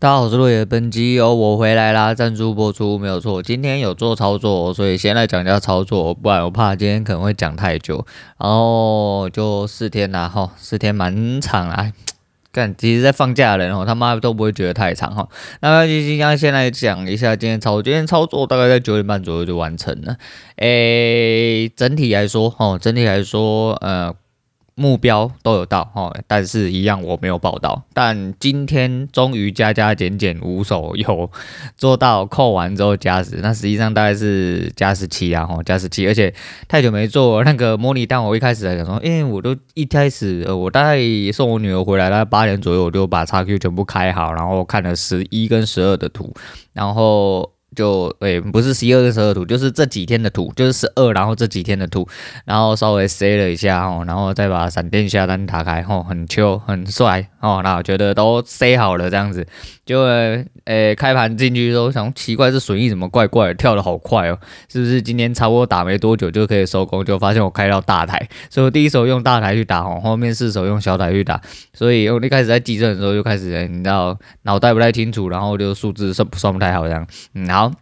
大家好，我是落叶，本集由我回来啦，赞助播出没有错。今天有做操作，所以先来讲一下操作，不然我怕今天可能会讲太久。然后就四天啦，哈，四天蛮长啊。干，其实在放假的人哦，他妈都不会觉得太长哈。那今天先来讲一下今天操作，今天操作大概在九点半左右就完成了。诶，整体来说，哦，整体来说，呃。目标都有到哈，但是一样我没有报到。但今天终于加加减减五手有做到扣完之后加十，那实际上大概是加十七啊，哈，加十七。而且太久没做那个模拟单，我一开始来讲说，因为我都一开始呃，我大概送我女儿回来，大概八点左右我就把 XQ 全部开好，然后看了十一跟十二的图，然后。就诶、不是十二跟十二图，就是这几天的图，就是十二，然后这几天的图，然后稍微塞了一下哦，然后再把闪电下单打开哦，很秋很帅哦，那我觉得都塞好了这样子，就诶、欸、开盘进去的时候想奇怪，这损益怎么怪怪的，跳的好快哦，是不是今天差不多打没多久就可以收工？就发现我开到大台，所以我第一手用大台去打哦，后面四手用小台去打，所以我一开始在地震的时候就开始你知道脑袋不太清楚，然后就数字算不算不太好这样，嗯，好。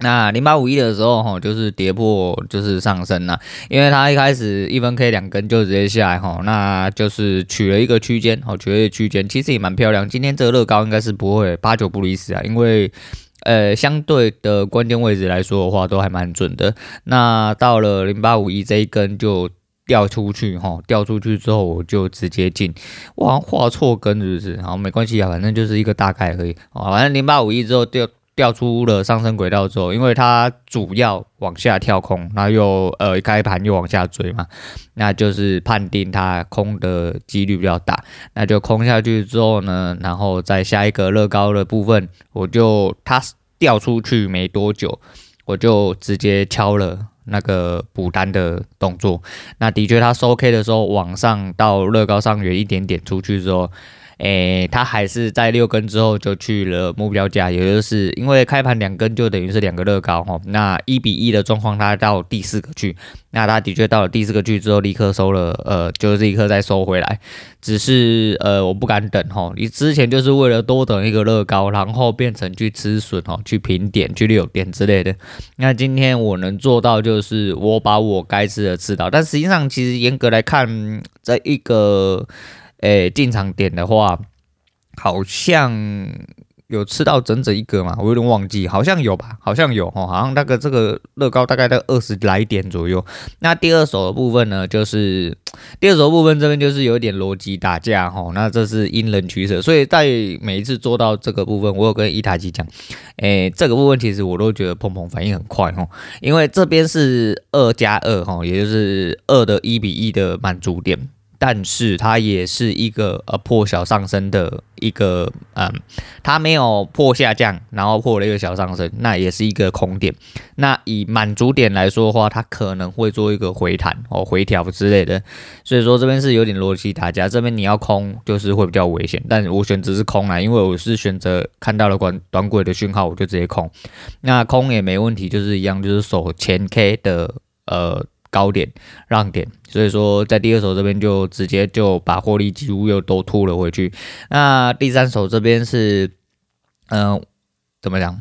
那零八五一的时候，哈，就是跌破，就是上升了，因为它一开始一分 K 两根就直接下来，哈，那就是取了一个区间，好，取了一个区间，其实也蛮漂亮。今天这个乐高应该是不会八九不离十啊，因为呃，相对的关键位置来说的话，都还蛮准的。那到了零八五一这一根就掉出去，哈，掉出去之后我就直接进，哇，画错根是不是？好，没关系啊，反正就是一个大概而已，啊，反正零八五一之后掉。掉出了上升轨道之后，因为它主要往下跳空，然后又呃开盘又往下追嘛，那就是判定它空的几率比较大，那就空下去之后呢，然后在下一个乐高的部分，我就它掉出去没多久，我就直接敲了那个补单的动作。那的确，它收 K 的时候往上到乐高上缘一点点出去之后。诶，它还是在六根之后就去了目标价，也就是因为开盘两根就等于是两个乐高哈，那一比一的状况，它到第四个去，那它的确到了第四个去之后，立刻收了，呃，就是立刻再收回来，只是呃，我不敢等哈，你之前就是为了多等一个乐高，然后变成去吃笋哈，去平点去溜点之类的，那今天我能做到就是我把我该吃的吃到，但实际上其实严格来看，这一个。诶，进场点的话，好像有吃到整整一个嘛，我有点忘记，好像有吧，好像有哦，好像那个这个乐高大概在二十来点左右。那第二手的部分呢，就是第二手部分这边就是有点逻辑打架哈，那这是因人取舍，所以在每一次做到这个部分，我有跟伊塔吉讲，诶，这个部分其实我都觉得碰碰反应很快哈，因为这边是二加二哈，也就是二的一比一的满足点。但是它也是一个呃破小上升的一个嗯，它没有破下降，然后破了一个小上升，那也是一个空点。那以满足点来说的话，它可能会做一个回弹哦回调之类的。所以说这边是有点逻辑打架，这边你要空就是会比较危险。但我选择是空啊，因为我是选择看到了短短轨的讯号，我就直接空。那空也没问题，就是一样，就是守前 K 的呃。高点让点，所以说在第二手这边就直接就把获利几乎又都吐了回去。那第三手这边是，嗯、怎么讲？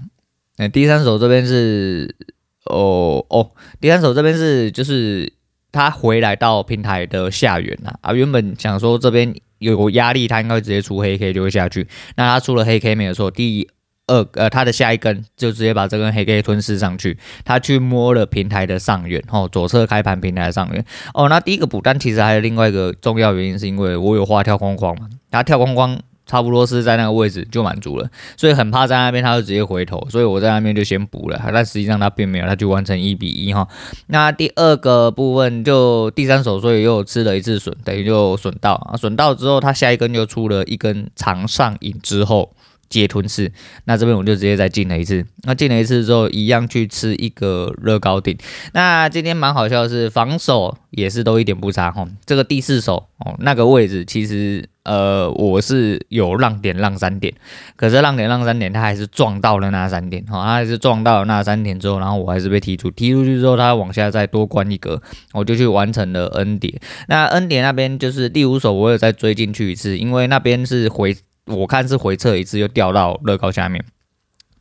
那第三手这边是，哦哦，第三手这边是就是他回来到平台的下缘了啊。原本想说这边有压力，他应该直接出黑 K 就会下去。那他出了黑 K 没有错，第一。二呃，它的下一根就直接把这根黑 K 吞噬上去，它去摸了平台的上缘，哦，左侧开盘平台的上缘，哦，那第一个补单其实还有另外一个重要原因，是因为我有画跳空框嘛，它跳空框差不多是在那个位置就满足了，所以很怕在那边他就直接回头，所以我在那边就先补了，但实际上他并没有，他就完成一比一哈。那第二个部分就第三手，所以又吃了一次损，等于就损到啊，损到之后他下一根就出了一根长上影之后。接吞噬，那这边我就直接再进了一次，那进了一次之后，一样去吃一个乐高顶。那今天蛮好笑的是，防守也是都一点不差哈。这个第四手哦，那个位置其实呃我是有让点让三点，可是让点让三点，他还是撞到了那三点哈，他还是撞到了那三点之后，然后我还是被踢出，踢出去之后，他往下再多关一格，我就去完成了 N 点。那 N 点那边就是第五手，我有再追进去一次，因为那边是回。我看是回撤一次，又掉到乐高下面。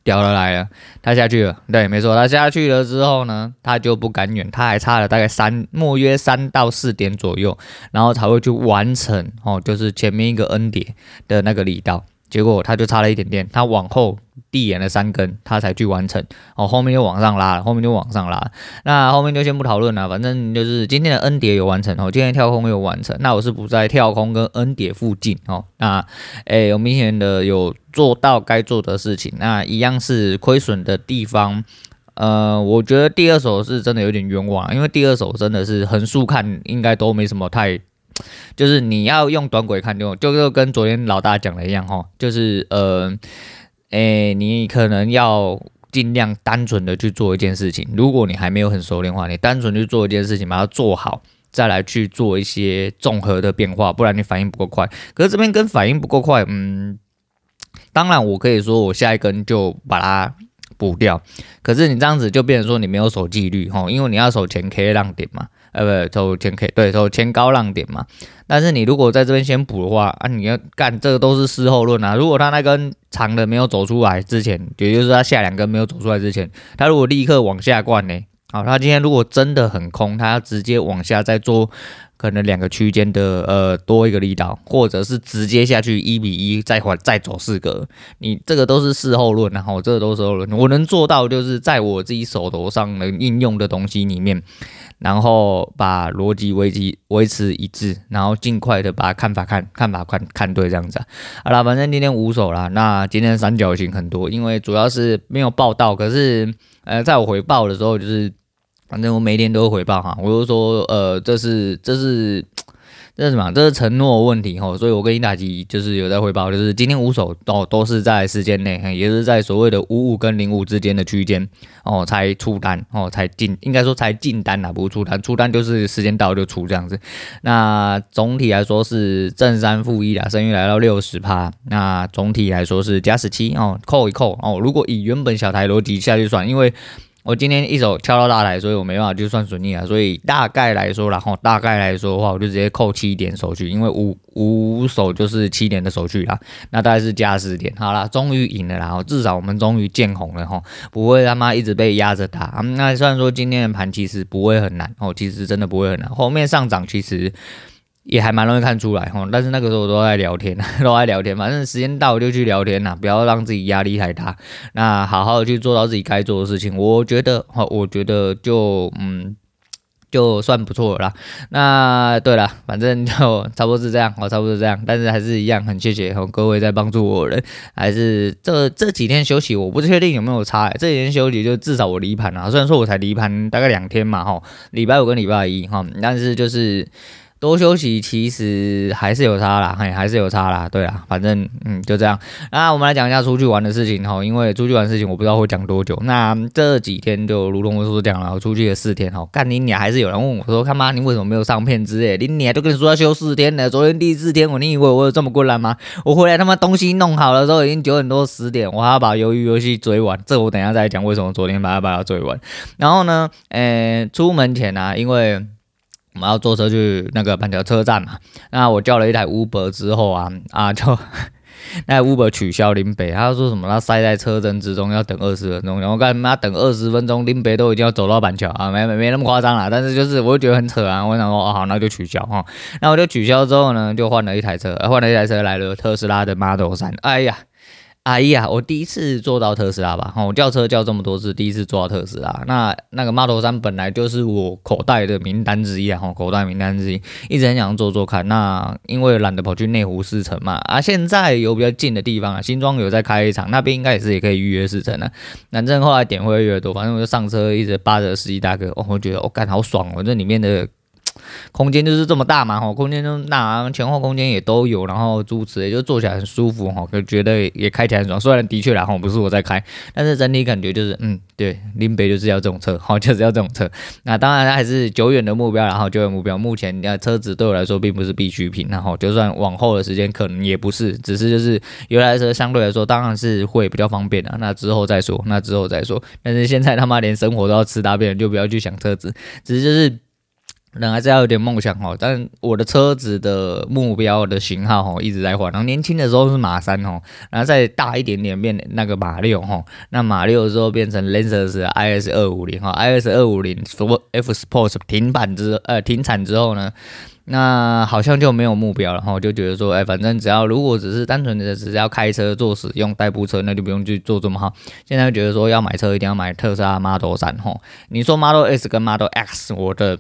掉了来了，他下去了，对，没错，他下去了之后呢，他就不敢远，他还差了大概三，莫约三到四点左右，然后才会去完成哦，就是前面一个 N 叠的那个力道。结果他就差了一点点，他往后递延了三根，他才去完成。哦，后面又往上拉了，后面就往上拉。那后面就先不讨论了，反正就是今天的 N 叠有完成哦，今天跳空有完成。那我是不在跳空跟 N 叠附近哦。那诶，有明显的有做到该做的事情。那一样是亏损的地方。呃，我觉得第二手是真的有点冤枉，因为第二手真的是横竖看应该都没什么太。就是你要用短轨看就，就跟昨天老大讲的一样哈，就是呃，诶、你可能要尽量单纯的去做一件事情。如果你还没有很熟练的话，你单纯去做一件事情，把它做好，再来去做一些综合的变化，不然你反应不够快。可是这边跟反应不够快，嗯，当然我可以说我下一根就把它补掉。可是你这样子就变成说你没有守纪律哈，因为你要守前 K 浪点嘛。呃，不，走前 K，对，走前高浪点嘛。但是你如果在这边先补的话，啊，你要干这个都是事后论啊。如果他那根长的没有走出来之前，也就是他下两根没有走出来之前，他如果立刻往下灌呢？好，他今天如果真的很空，他要直接往下再做可能两个区间的呃多一个力道，或者是直接下去一比一再还再走四个，你这个都是事后论，然后这个都是后论。我能做到就是在我自己手头上能应用的东西里面。然后把逻辑维持维持一致，然后尽快的把看法看看法看看对这样子。好啦，反正今天五手啦，那今天三角形很多，因为主要是没有报道，可是呃，在我回报的时候，就是反正我每天都会回报哈，我就说呃，这是这是。这是 什么？这是承诺问题吼，所以我跟伊达吉就是有在汇报，就是今天五手都都是在时间内，也是在所谓的五五跟零五之间的区间哦，才出单哦，才进，应该说才进单啊，不出单，出单就是时间到就出这样子。那总体来说是正三负一啦，胜率来到六十趴。那总体来说是加十七哦，扣一扣哦。如果以原本小台逻辑下去算，因为我今天一手敲到大台，所以我没办法就算损益啊。所以大概来说，然后大概来说的话，我就直接扣七点手续，因为五五手就是七点的手续啦。那大概是加十点，好啦，终于赢了啦，至少我们终于见红了哈，不会他妈一直被压着打。那虽然说今天的盘其实不会很难哦，其实真的不会很难，后面上涨其实。也还蛮容易看出来哈，但是那个时候我都在聊天，都在聊天，反正时间到就去聊天呐，不要让自己压力太大，那好好的去做到自己该做的事情，我觉得哈，我觉得就嗯，就算不错了。那对了，反正就 差不多是这样，我差不多是这样，但是还是一样很谢谢各位在帮助我人，还是这这几天休息，我不确定有没有差，这几天休息就至少我离盘了，虽然说我才离盘大概两天嘛哈，礼拜五跟礼拜一哈，但是就是。多休息其实还是有差啦，嘿，还是有差啦。对啦，反正嗯就这样。那我们来讲一下出去玩的事情哈，因为出去玩的事情我不知道会讲多久。那这几天就如同我所讲了，我出去了四天哈。干你娘，还是有人问我说，看妈你为什么没有上片之类？你娘都跟你说要休四天了，昨天第四天我，你以为我有这么困难吗？我回来他妈东西弄好了之后已经九点多十点，我还要把鱿鱼游戏追完。这我等一下再讲为什么昨天把它把它追完。然后呢，诶、欸，出门前啊，因为。我们要坐车去那个板桥车站嘛，那我叫了一台 Uber 之后啊啊就 那 Uber 取消林北，他说什么他塞在车阵之中要等二十分钟，然后干嘛等二十分钟林北都已经要走到板桥啊，没没没那么夸张啦，但是就是我就觉得很扯啊，我想说哦好那就取消哈，那我就取消之后呢就换了一台车，换了一台车来了特斯拉的 Model 3，哎呀。哎呀，我第一次坐到特斯拉吧，我叫车叫这么多次，第一次坐到特斯拉。那那个 Model 3本来就是我口袋的名单之一啊，口袋名单之一，一直很想坐坐看。那因为懒得跑去内湖试乘嘛，啊，现在有比较近的地方啊，新庄有在开一场，那边应该也是也可以预约试乘的。反正后来点会越来越多，反正我就上车一直扒着司机大哥，我觉得我干、好爽哦，这里面的。空间就是这么大嘛，吼，空间就那前后空间也都有，然后诸此也就坐起来很舒服，吼，就觉得也开起来很爽。虽然的确然后不是我在开，但是整体感觉就是，嗯，对，林北就是要这种车，好，就是要这种车。那当然还是久远的目标，然后久远目标，目前那车子对我来说并不是必需品，然后就算往后的时间可能也不是，只是就是有台车相对来说当然是会比较方便的，那之后再说，那之后再说。但是现在他妈连生活都要吃大便，就不要去想车子，只是就是。人还是要有点梦想哦。但我的车子的目标的型号哦一直在换。然后年轻的时候是马三哦，然后再大一点点变那个马六哈。那马六之后变成 Lexus IS 二五零哈，IS 二五零 F Sports 停板之呃停产之后呢，那好像就没有目标了哈。就觉得说，哎，反正只要如果只是单纯的只是要开车做使用代步车，那就不用去做这么好。现在觉得说要买车一定要买特斯拉 Model 三哈。你说 Model S 跟 Model X，我的。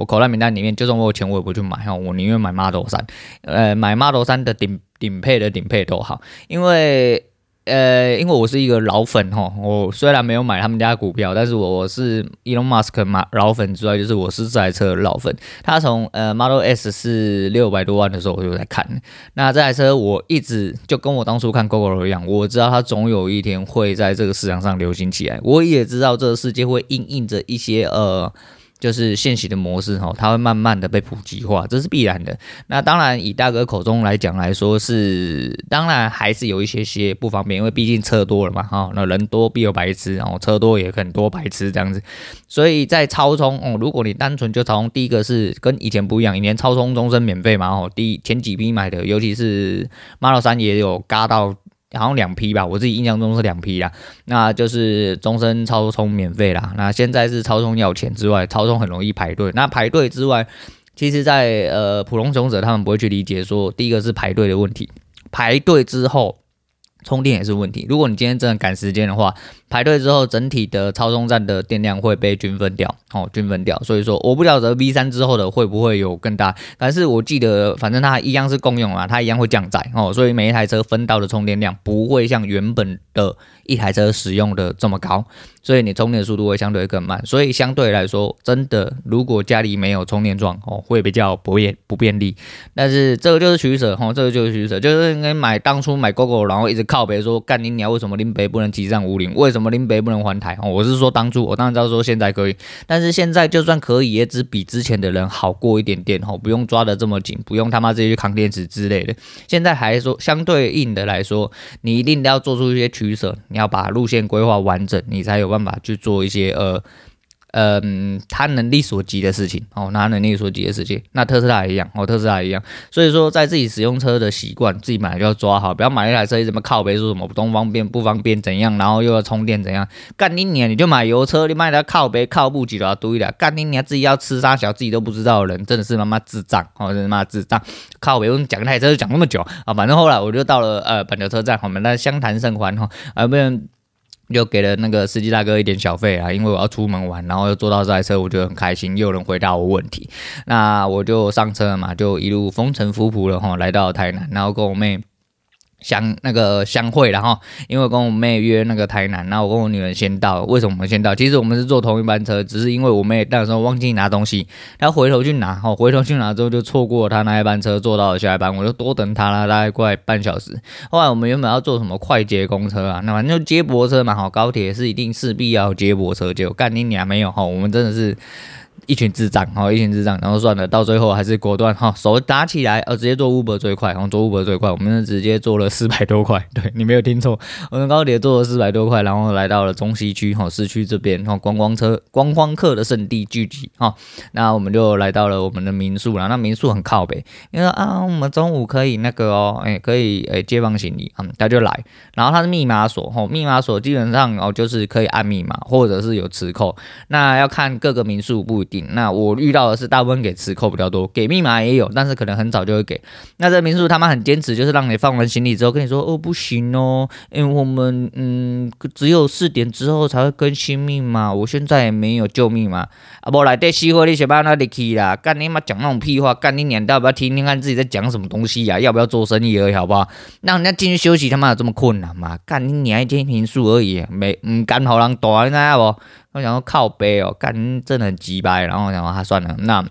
我口袋名单里面，就算我有钱，我也不去买哈。我宁愿买 Model 3，呃，买 Model 3的顶顶配的顶配都好，因为呃，因为我是一个老粉哈。我虽然没有买他们家股票，但是我是 Elon Musk 嘛老粉之外，就是我是这台车的老粉。他从呃 Model S 是六百多万的时候我就在看，那这台车我一直就跟我当初看 Gogoro 一样，我知道它总有一天会在这个市场上流行起来。我也知道这个世界会因应着一些呃。就是现行的模式哈，它会慢慢的被普及化，这是必然的。那当然，以大哥口中来讲来说是，当然还是有一些些不方便，因为毕竟车多了嘛哈，那人多必有白痴，然后车多也很多白痴这样子。所以在超充哦，如果你单纯就超充，第一个是跟以前不一样，以前超充终身免费嘛哦，第前几批买的，尤其是 Model 3也有嘎到。好像两批吧，我自己印象中是两批啦。那就是终身超充免费啦。那现在是超充要钱之外，超充很容易排队。那排队之外，其实在呃普通使用者他们不会去理解说，第一个是排队的问题，排队之后。充电也是问题。如果你今天真的赶时间的话，排队之后，整体的超充站的电量会被均分掉，哦，均分掉。所以说，我不晓得 V 三之后的会不会有更大，但是我记得，反正它一样是共用啊，它一样会降载哦，所以每一台车分到的充电量不会像原本的一台车使用的这么高。所以你充电速度会相对更慢，所以相对来说，真的如果家里没有充电桩哦，会比较不便不便利。但是这个就是取舍哦，这个就是取舍，就是应该买当初买 GOGO，然后一直靠北说干你娘，为什么林北不能骑上武岭？为什么林北不能环台？哦，我是说当初，我当然知道说现在可以，但是现在就算可以，也只比之前的人好过一点点哦，不用抓得这么紧，不用他妈自己去扛电池之类的。现在还说相对应的来说，你一定要做出一些取舍，你要把路线规划完整，你才有。办法去做一些呃。嗯，他能力所及的事情哦，拿能力所及的事情，那特斯拉也一样哦，特斯拉也一样。所以说，在自己使用车的习惯，自己买就要抓好，不要买一台车一直么靠北说什么不方便不方便怎样，然后又要充电怎样，干你娘，你就买油车，你买台靠北靠不起的堆的，干你娘自己要吃啥小自己都不知道的人，真的是他妈智障哦，真的妈智障，靠北我讲台车就讲那么久啊，反正后来我就到了呃板桥车站，我们那相谈甚欢哈，啊不然。就给了那个司机大哥一点小费啊，因为我要出门玩，然后又坐到这台车，我就很开心，又有人回答我问题，那我就上车了嘛，就一路风尘仆仆的哈，来到台南，然后跟我妹。相那个相会，然后因为跟我妹约那个台南，然后我跟我女人先到。为什么我们先到？其实我们是坐同一班车，只是因为我妹那时候忘记拿东西，她回头去拿，哦，回头去拿之后就错过她那一班车，坐到了下一班，我就多等她了大概快半小时。后来我们原本要坐什么快捷公车啊，那反正就接驳车嘛，好，高铁是一定势必要接驳车，结果干你娘没有哈，我们真的是。一群智障，哈，一群智障，然后算了，到最后还是果断，哈，手打起来，呃，直接做 Uber 最快，然后做 Uber 最快，我们是直接做了四百多块，对，你没有听错，我们高铁坐了四百多块，然后来到了中西区，哈，市区这边，哈，观光车、观光客的圣地聚集，哈，那我们就来到了我们的民宿了，那民宿很靠北，因为啊，我们中午可以那个哦，哎，可以哎接放行李，嗯，他就来，然后他是密码锁，哈，密码锁基本上哦就是可以按密码，或者是有磁扣，那要看各个民宿不一定。那我遇到的是大部分给磁扣比较多，给密码也有，但是可能很早就会给。那这民宿他们很坚持，就是让你放完行李之后跟你说，哦不行哦，因为我们嗯只有四点之后才会更新密码，我现在也没有旧密码啊。不来电熄火，你先把那里去啦。干你妈讲那种屁话，干你娘到要不要听听看自己在讲什么东西呀、要不要做生意而已，好不好？让人家进去休息，他妈有这么困难吗？干你娘一间民宿而已，没唔敢好人大，你知道不？我想说靠北哦，干真的很鸡掰，然后我想说他算了，那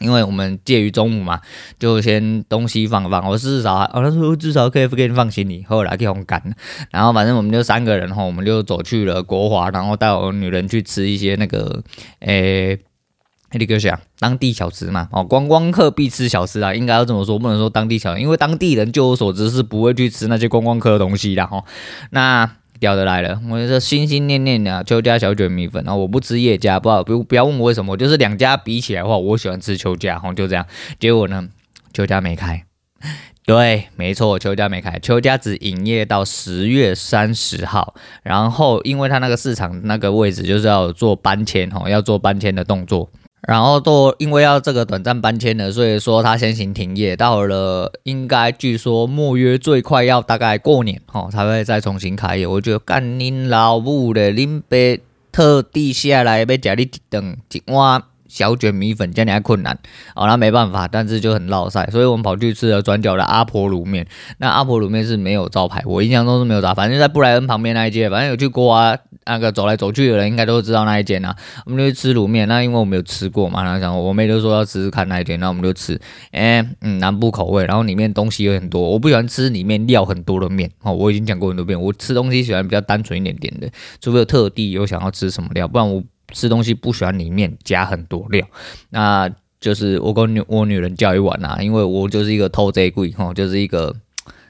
因为我们介于中午嘛，就先东西放放。我至少，哦，他说至少可以给你放行李，后来给我们赶。然后反正我们就三个人哈，我们就走去了国华，然后带我女人去吃一些那个，诶，那个啥，当地小吃嘛，哦，观光客必吃小吃啊，应该要这么说，不能说当地小吃，因为当地人就我所知是不会去吃那些观光客的东西的哈。那。屌的来了，我就是心心念念的邱家小卷米粉，然后我不吃叶家，不好不不要问我为什么，就是两家比起来的话，我喜欢吃邱家，吼就这样。结果呢，邱家没开。对，没错，邱家没开，邱家只营业到十月三十号。然后，因为他那个市场那个位置就是要做搬迁，哈，要做搬迁的动作。然后都因为要这个短暂搬迁的，所以说他先行停业。到了应该据说末约最快要大概过年，吼，才会再重新开业。我觉得干恁老母的，恁爸特地下来要吃你一顿一碗。小卷米粉这样还困难哦，那没办法，但是就很烙赛，所以我们跑去吃了转角的阿婆卤面。那阿婆卤面是没有招牌，我印象中是没有招牌，反正在布莱恩旁边那一间，反正有去过啊，那个走来走去的人应该都知道那一间啊。我们就去吃卤面，那因为我没有吃过嘛，然后想我妹就说要吃吃看那一间，那我们就吃，哎、嗯，南部口味，然后里面东西有很多，我不喜欢吃里面料很多的面哦，我已经讲过很多遍，我吃东西喜欢比较单纯一点点的，除非有特地有想要吃什么料，不然我。吃东西不喜欢里面加很多料，那就是我跟女我女人叫一碗啊，因为我就是一个偷贼鬼哈，就是一个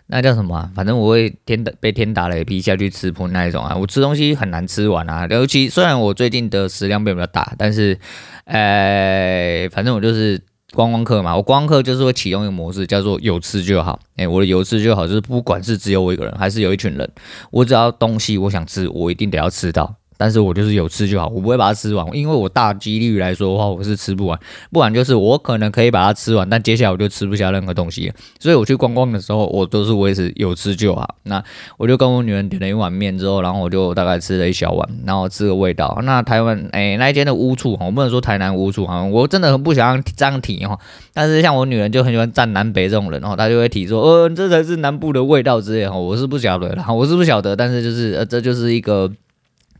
那叫什么啊？反正我会天打被天打雷劈下去吃破那一种啊。我吃东西很难吃完啊，尤其虽然我最近的食量变比较大，但是呃，反正我就是观光客嘛，我观光客就是会启用一个模式，叫做有吃就好。哎、我的有吃就好，就是不管是只有我一个人，还是有一群人，我只要东西我想吃，我一定得要吃到。但是我就是有吃就好，我不会把它吃完，因为我大几率来说的话，我是吃不完，不然就是我可能可以把它吃完，但接下来我就吃不下任何东西。所以我去观光的时候，我都是维持有吃就好。那我就跟我女人点了一碗。面之后，然后我就大概吃了一小碗，然后吃个味道。那台湾哎、那一间的乌醋，我不能说台南乌醋哈，我真的很不想这样提哈。但是像我女人就很喜欢站南北这种人，然后她就会提说，呃，这才是南部的味道之类哈。我是不晓得，然后我是不晓得，但是就是呃，这就是一个。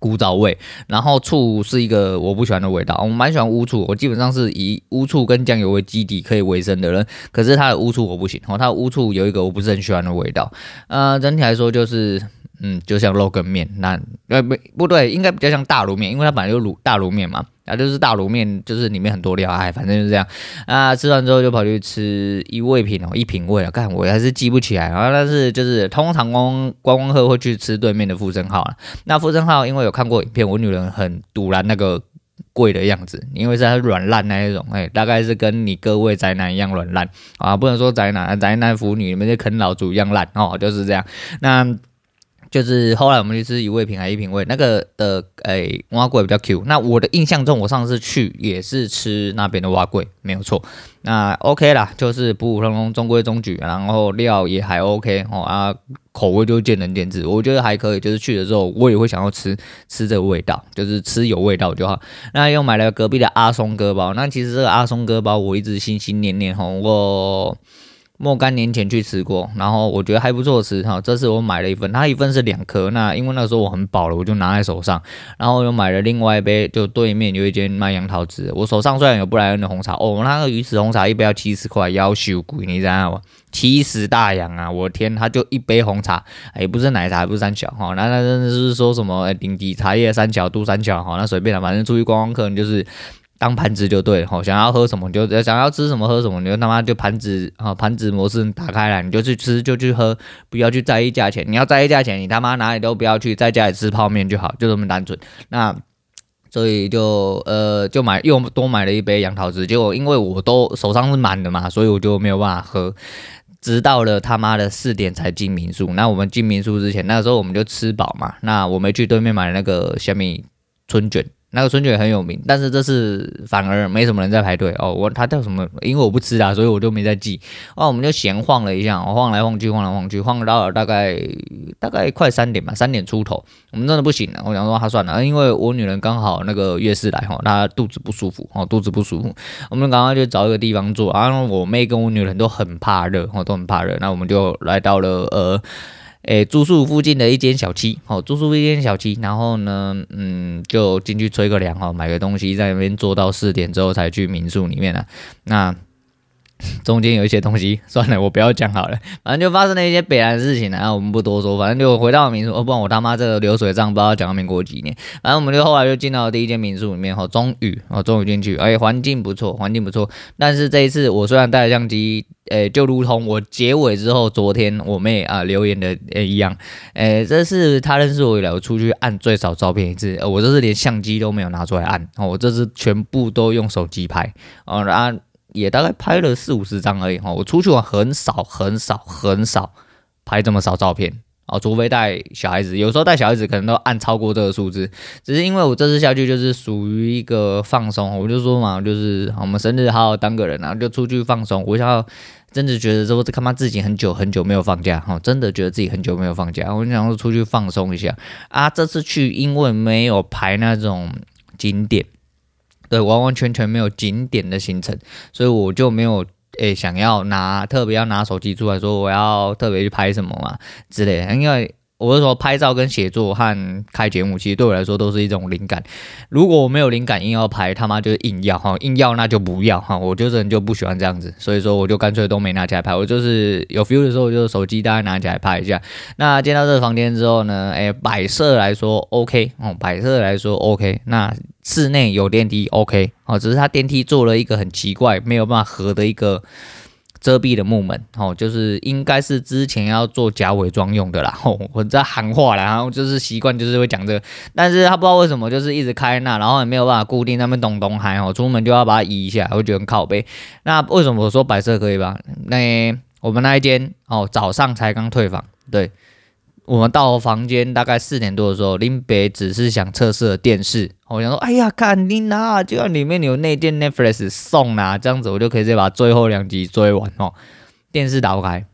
古早味，然后醋是一个我不喜欢的味道。我蛮喜欢乌醋，我基本上是以乌醋跟酱油为基底可以为生的人。可是它的乌醋我不行，哦，它的乌醋有一个我不是很喜欢的味道。呃，整体来说就是。嗯，就像肉羹面，那呃不不对，应该比较像大卤面，因为它本来就卤大卤面嘛，啊就是大卤面，就是里面很多料，哎，反正就是这样。啊，吃完之后就跑去吃一味品哦，一品味啊，看我还是记不起来啊，但是就是通常观观光客会去吃对面的富生号了。那富生号因为有看过影片，我女人很赌烂那个贵的样子，因为是它软烂那一种，哎，大概是跟你各位宅男一样软烂啊，不能说宅男，宅男腐女，你们这啃老族一样烂哦，就是这样。那。就是后来我们去吃一味品还一品味，那个的诶碗粿比较 Q。那我的印象中，我上次去也是吃那边的碗粿，没有错。那 OK 啦，就是普普通通中规中矩，然后料也还 OK 哦啊，口味就见仁见智，我觉得还可以。就是去的时候我也会想要吃吃这个味道，就是吃有味道就好。那又买了隔壁的阿松哥包，那其实这个阿松哥包我一直心心念念吼我。若干年前去吃过，然后我觉得还不错吃哈。这次我买了一份，它一份是两颗，那因为那时候我很饱了，我就拿在手上，然后又买了另外一杯，就对面有一间卖杨桃汁。我手上虽然有布莱恩的红茶，哦，那个鱼池红茶一杯要七十块，夭寿贵，你知道吗？七十大洋啊！我天，它就一杯红茶，也不是奶茶，不是三小哈，那那真的是说什么顶级茶叶三小都三小哈，那随便了，反正出去观光客人就是。当盘子就对了，想要喝什么就想要吃什么喝什么，你就他妈就盘子啊盘子模式打开来，你就去吃就去喝，不要去在意价钱。你要在意价钱，你他妈哪里都不要去，在家里吃泡面就好，就这么单纯。那所以就呃就买又多买了一杯杨桃汁，结果因为我都手上是满的嘛，所以我就没有办法喝，直到了他妈的四点才进民宿。那我们进民宿之前，那个时候我们就吃饱嘛，那我们去对面买那个虾米春卷。那个春卷很有名，但是这次反而没什么人在排队哦。我他叫什么？因为我不吃啊，所以我就没在记。哦，我们就闲晃了一下，晃来晃去，晃来晃去，晃到了大概大概快三点吧，三点出头，我们真的不行了。我想说他算了，因为我女人刚好那个月事来哈，她肚子不舒服哦，肚子不舒服，我们赶快就找一个地方坐。然后我妹跟我女人都很怕热，哦，都很怕热。那我们就来到了呃。诶，住宿附近的一间小七，好，住宿一间小七，然后呢，嗯，就进去吹个凉，哈，买个东西，在那边坐到四点之后才去民宿里面了。那中间有一些东西，算了，我不要讲好了。反正就发生了一些北兰的事情，然后我们不多说。反正就回到民宿，哦，不然我他妈这个流水账不知道讲到民国几年。反正我们就后来就进到第一间民宿里面，哈，终于，哦，终于进去，而且环境不错，环境不错。但是这一次我虽然带了相机，诶、就如同我结尾之后，昨天我妹啊留言的诶一样，诶、这是她认识我以来我出去按最少照片一次，我这是连相机都没有拿出来按，哦，我这是全部都用手机拍，哦，然后。也大概拍了四五十张而已哈，我出去玩很少很少很少拍这么少照片啊，除非带小孩子，有时候带小孩子可能都按超过这个数字，只是因为我这次下去就是属于一个放松，我就说嘛，就是我们生日好好当个人啊，就出去放松。我想要真的觉得说这他妈自己很久很久没有放假哈，真的觉得自己很久没有放假，我就想说出去放松一下啊。这次去因为没有排那种景点。对，完完全全没有景点的行程，所以我就没有诶、想要拿特别要拿手机出来说我要特别去拍什么嘛之类的，因为。我是说，拍照跟写作和开节目，其实对我来说都是一种灵感。如果我没有灵感，硬要拍，他妈就是硬要哈，硬要那就不要哈。我就是就不喜欢这样子，所以说我就干脆都没拿起来拍。我就是有 feel 的时候，我就手机大概拿起来拍一下。那进到这个房间之后呢，哎，摆设来说 OK 哦，摆设来说 OK。那室内有电梯 OK 哦，只是它电梯做了一个很奇怪，没有办法合的一个。遮蔽的木门，哦，就是应该是之前要做假伪装用的啦。哦，我在喊话啦，然后就是习惯就是会讲这个，但是他不知道为什么就是一直开那，然后也没有办法固定那边咚咚嗨哦，出门就要把它移一下，我觉得很靠背。那为什么我说白色可以吧？那我们那一间哦，早上才刚退房，对。我们到房间大概四点多的时候，林北只是想测试电视，我想说，哎呀，看你哪，就要里面有那件 Netflix 送啦，这样子我就可以直接把最后两集追完哦。电视打不开，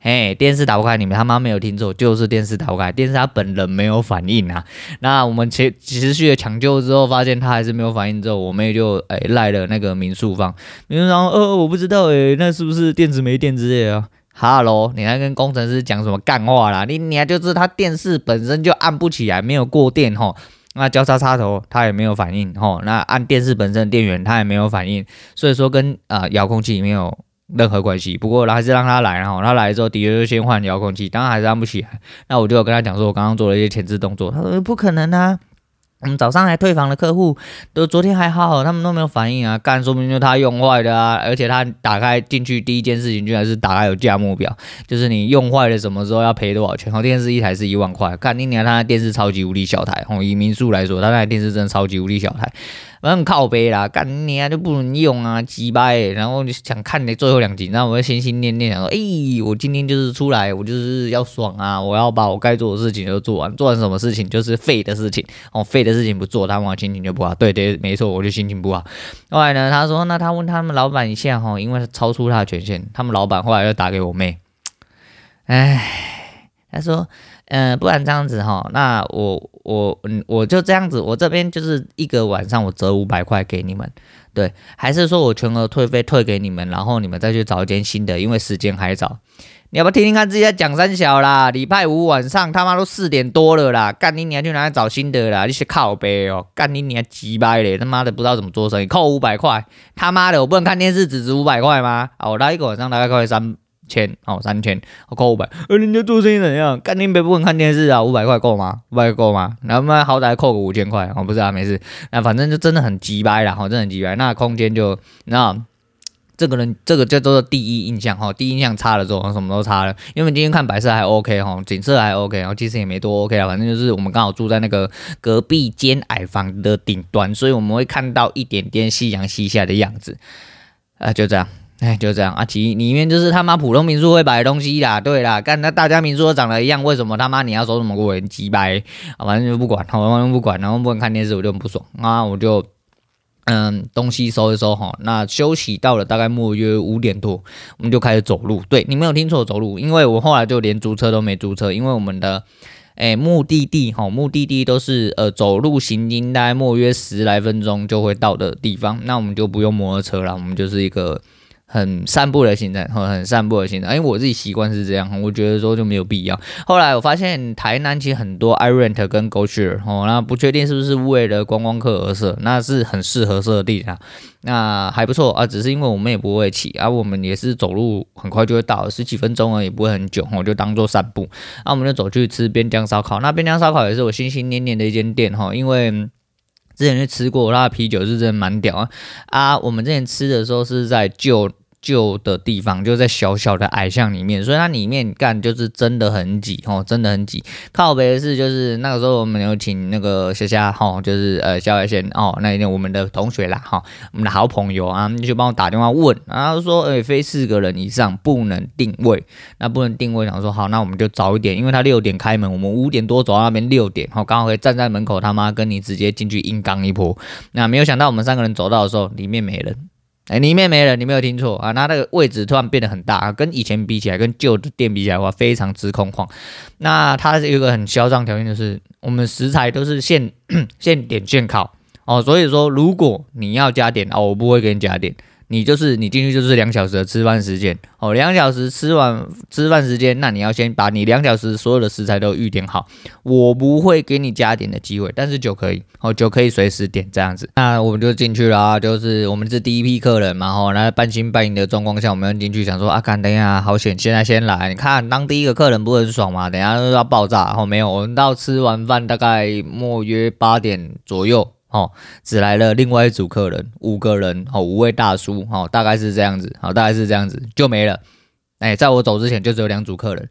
嘿，电视打不开，你们他妈没有听错，就是电视打不开，电视他本人没有反应啊。那我们持持续的抢救之后，发现他还是没有反应之后，我妹就哎赖了那个民宿方，民宿方，呃，我不知道哎，那是不是电池没电之类啊？哈喽，你还跟工程师讲什么干话啦？你你还就是他电视本身就按不起来，没有过电吼，那交叉插头它也没有反应吼，那按电视本身的电源它也没有反应，所以说跟啊遥控器没有任何关系。不过还是让他来，然后他来之后的确就先换遥控器，当然还是按不起来。那我就跟他讲说，我刚刚做了一些前置动作，他说不可能啊。我们早上来退房的客户都昨天还好好，他们都没有反应啊，干说明就他用坏的啊，而且他打开进去第一件事情居然是打开有价目表，就是你用坏了什么时候要赔多少钱。好，电视一台是一万块，看你娘，他那电视超级无敌小台，哦，以民宿来说，他那台电视真的超级无敌小台。很靠背啦，干你啊就不能用啊，鸡巴欸！然后你想看你最后两集，然后我就心心念念想说，哎、我今天就是出来，我就是要爽啊，我要把我该做的事情都做完，做完什么事情就是废的事情，哦，废的事情不做，他们心情就不好。对对，没错，我就心情不好。后来呢，他说，那他问他们老板一下哈，因为超出他的权限，他们老板后来又打给我妹，哎，他说。嗯、呃，不然这样子哈，那我我嗯，我就这样子，我这边就是一个晚上我折五百块给你们，对，还是说我全额退费退给你们，然后你们再去找一间新的，因为时间还早。你要不听听看自己在讲三小啦？礼拜五晚上他妈都四点多了啦，干你你还去哪里找新的啦？你是靠北哦，干你你还鸡掰嘞，他妈的不知道怎么做生意，扣五百块，他妈的我不能看电视只值五百块吗？啊，我来一个晚上大概扣三。千哦，三千，我扣五百。呃，人家做生意怎样？干你别不能看电视啊，五百块够吗？五百够吗？然后嘛，好歹扣个五千块。哦，不是啊，没事。那反正就真的很鸡掰啦，哈，真的很鸡掰。那空间就那这个人，这个叫做第一印象哈，第一印象差了之后，什么都差了。因为今天看白色还 OK 哈，景色还 OK，然后其实也没多 OK 啊。反正就是我们刚好住在那个隔壁间矮房的顶端，所以我们会看到一点点夕阳西下的样子。啊，就这样。哎，就这样。啊，其里面就是他妈普通民宿会摆东西啦，对啦，干那大家民宿都长得一样，为什么他妈你要收这么贵？鸡掰，反正就不管，我反正不管，然后不能看电视，我就很不爽。啊，我就嗯东西收一收哈，那休息到了大概末约五点多，我们就开始走路，对，你没有听错，走路，因为我后来就连租车都没租车，因为我们的哎目的地哈，目的地都是呃走路行经大概末约十来分钟就会到的地方，那我们就不用摩托车了，我们就是一个。很散步的行程，很很散步的行程。因为我自己习惯是这样，我觉得说就没有必要。后来我发现台南其实很多 iRent 跟 GoShare 哦，那不确定是不是为了观光客而设，那是很适合设定啊。那还不错啊，只是因为我们也不会骑啊，我们也是走路很快就会到，十几分钟啊，也不会很久，我就当做散步。那我们就走去吃边疆烧烤，那边疆烧烤也是我心心念念的一间店哈，因为。之前去吃过，那啤酒是真的蛮屌啊！啊，我们之前吃的时候是在旧。旧的地方就在小小的矮巷里面，所以它里面干就是真的很挤哦，真的很挤。靠北的是就是那个时候我们有请那个虾虾哈，就是呃小海鲜哦，那一天我们的同学啦哈，我们的好朋友啊，就帮我打电话问，然后说哎，非四个人以上不能定位，那不能定位，想说好，那我们就早一点，因为他六点开门，我们五点多走到那边六点，好刚好可以站在门口，他妈跟你直接进去硬刚一波。那没有想到我们三个人走到的时候，里面没人。哎，里面没人，你没有听错啊！那那个位置突然变得很大啊，跟以前比起来，跟旧的店比起来的话，非常之空旷。那它有一个很嚣张条件，就是我们食材都是现 现点现烤哦，所以说如果你要加点哦，我不会给你加点。你就是你进去就是两小时的吃饭时间哦，两小时吃完吃饭时间，那你要先把你两小时所有的食材都预点好，我不会给你加点的机会，但是酒可以哦，酒可以随时点这样子。那我们就进去了啊，就是我们是第一批客人嘛，吼，那半信半疑的状况下，我们进去想说啊，看等一下好险，现在先来，你看当第一个客人不很爽吗？等下都要爆炸，然后没有，我们到吃完饭大概莫约八点左右。哦，只来了另外一组客人，五个人，哦，五位大叔，哦，大概是这样子，好，大概是这样子就没了。哎，在我走之前就只有两组客人，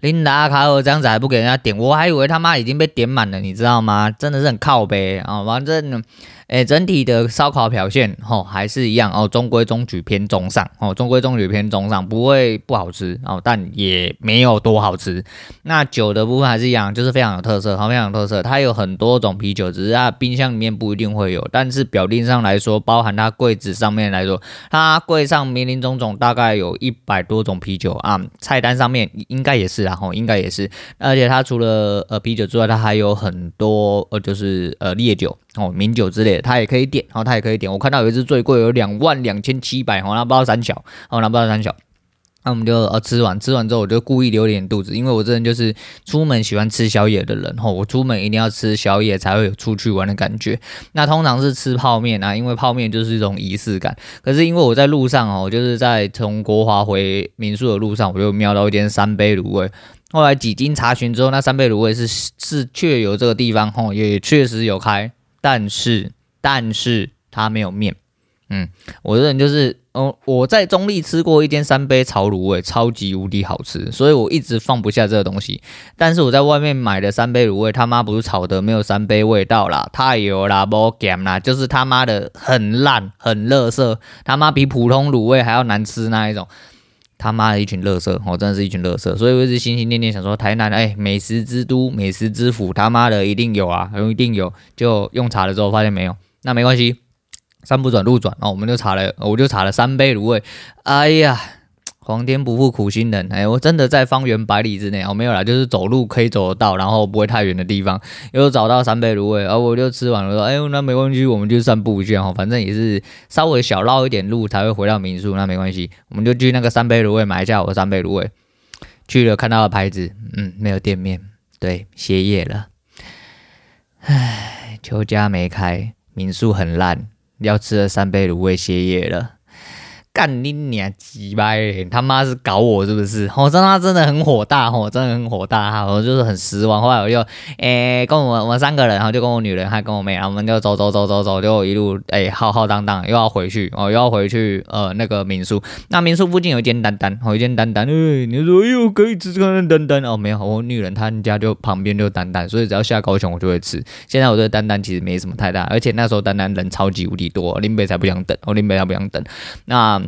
琳达卡尔这样子还不给人家点，我还以为他妈已经被点满了，你知道吗？真的是很靠北啊，反正。诶，整体的烧烤表现，吼、哦，还是一样哦，中规中矩偏中上，哦，中规中矩偏中上，不会不好吃哦，但也没有多好吃。那酒的部分还是一样，就是非常有特色，好，非常有特色。它有很多种啤酒，只是它冰箱里面不一定会有，但是表定上来说，包含它柜子上面来说，它柜上林林总总大概有一百多种啤酒啊，菜单上面应该也是啊，吼，应该也是。而且它除了呃啤酒之外，它还有很多呃就是呃烈酒。哦，名酒之类的，他也可以点，哦，他也可以点。我看到有一支最贵，有两万两千七百，哦，那不知道三小，哦，那不知道三小。那我们就呃吃完，吃完之后我就故意留点肚子，因为我这人就是出门喜欢吃宵夜的人，吼，我出门一定要吃宵夜才会有出去玩的感觉。那通常是吃泡面啊，因为泡面就是一种仪式感。可是因为我在路上哦，就是在从国华回民宿的路上，我就瞄到一间三杯卤味。后来几经查询之后，那三杯卤味是是确有这个地方，吼，也确实有开。但是，但是它没有面。嗯，我这人就是，哦，我在中坜吃过一间三杯炒卤味，超级无敌好吃，所以我一直放不下这个东西。但是我在外面买的三杯卤味，他妈不是炒的没有三杯味道啦，太油啦，不咸啦，就是他妈的很烂，很垃圾，他妈比普通卤味还要难吃那一种。他妈的一群乐色，我真的是一群乐色，所以我一直心心念念想说，台南哎，美食之都，美食之府，他妈的一定有啊，一定有，就用查了之后发现没有，那没关系，山不转路转，哦，我们就查了，我就查了三杯卤味，哎呀。皇天不负苦心人，哎，我真的在方圆百里之内，哦，没有啦，就是走路可以走得到，然后不会太远的地方，又找到三杯卤味，然后我就吃完了，说，哎，那没关系，我们就散步一下哈，反正也是稍微小绕一点路才会回到民宿，那没关系，我们就去那个三杯卤味买一下我的三杯卤味，去了看到的牌子，嗯，没有店面，对，歇业了，唉，邱家没开，民宿很烂，要吃了三杯卤味歇业了。干你娘鸡巴！他妈是搞我是不是？我真的真的很火大，我真的很火大哈！我就是很失望。后来我就诶、跟我们我们三个人，然后就跟我女人还跟我妹，然后我们就走走走走走，就一路诶、浩浩荡荡又要回去哦，又要回去呃那个民宿。那民宿附近有一间丹丹，有一间丹丹。哎，你说哎呦可以吃这个丹丹哦？没有，我女人她家就旁边就丹丹，所以只要下高雄我就会吃。现在我对丹丹其实没什么太大，而且那时候丹丹人超级无敌多，林北才不想等，我林北才不想等。那。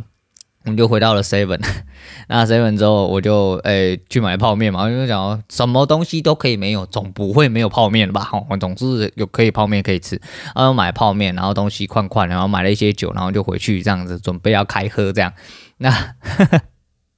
我们就回到了 Seven，那 Seven 之后，我就诶、去买泡面嘛，因为讲什么东西都可以没有，总不会没有泡面吧？我总是有可以泡面可以吃，然后买泡面，然后东西快快，然后买了一些酒，然后就回去这样子准备要开喝这样。那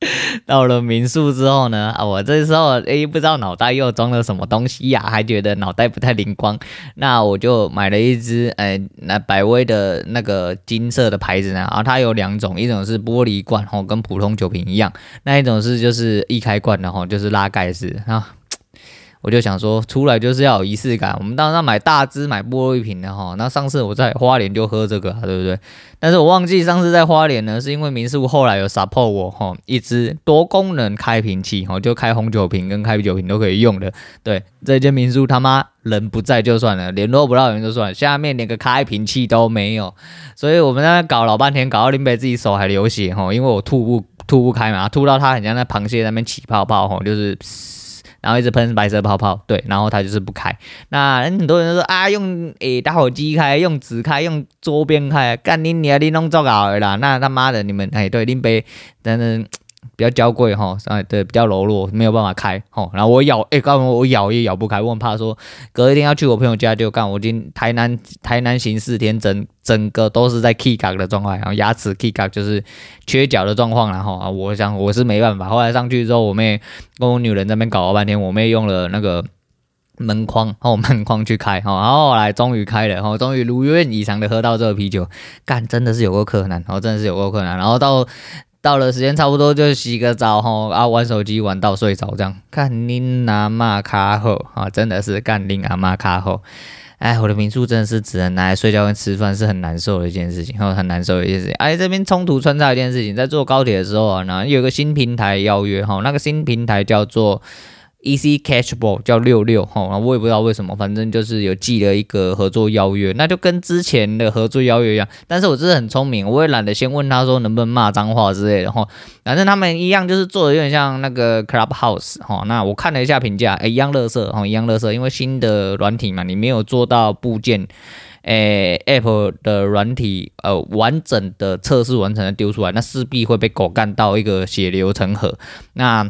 到了民宿之后呢，啊，我这时候诶、不知道脑袋又装了什么东西呀、还觉得脑袋不太灵光，那我就买了一支诶、那百威的那个金色的牌子呢，啊，它有两种，一种是玻璃罐吼，跟普通酒瓶一样，那一种是就是易开罐的吼，就是拉盖式啊。我就想说，出来就是要有仪式感。我们当时买大支买玻璃瓶的哈，那上次我在花莲就喝这个，对不对？但是我忘记上次在花莲呢，是因为民宿后来有 support 我哈，一支多功能开瓶器哈，就开红酒瓶跟开啤酒瓶都可以用的。对，这间民宿他妈人不在就算了，联络不到人就算了，下面连个开瓶器都没有，所以我们在那搞老半天，搞到林北自己手还流血哈，因为我吐不吐不开嘛，吐到他很像那螃蟹在那边起泡泡哈，就是。然后一直喷白色泡泡，对，然后它就是不开。那很多人说啊，用诶打火机开，用纸开，用桌边开，干你你啊，你弄糟糕了啦。那他妈的，你们哎，对，林杯，等等。比较娇贵哈，哎对，比较柔弱，没有办法开哈。然后我咬，哎，刚刚我咬也咬不开，我很怕说隔一天要去我朋友家就干。我今台南台南行四天，整整个都是在 key 的状态，然后牙齿 key 就是缺角的状况，然后啊，我想我是没办法。后来上去之后，我妹跟我女人在那边搞了半天，我妹用了那个门框，然后门框去开哈，然后后来终于开了，然后终于如愿以偿的喝到这个啤酒，干真的是有够困难，然后真的是有够困难，然后到。到了时间差不多就洗个澡吼，啊玩手机玩到睡着这样，干恁阿妈卡后啊，真的是干恁阿妈卡后，哎，我的民宿真的是只能拿来睡觉跟吃饭，是很难受的一件事情，哦很难受的一件事情。哎，这边冲突穿插一件事情，在坐高铁的时候啊，然后有个新平台邀约哈，那个新平台叫做。Easy Catchable 叫六六哈，我也不知道为什么，反正就是有寄了一个合作邀约，那就跟之前的合作邀约一样。但是我真的很聪明，我也懒得先问他说能不能骂脏话之类的哈。反正他们一样就是做的有点像那个 Clubhouse 哈。那我看了一下评价，哎，一样乐色哈，一样乐色，因为新的软体嘛，你没有做到部件，诶，App 的软体呃完整的测试完成的丢出来，那势必会被狗干到一个血流成河。那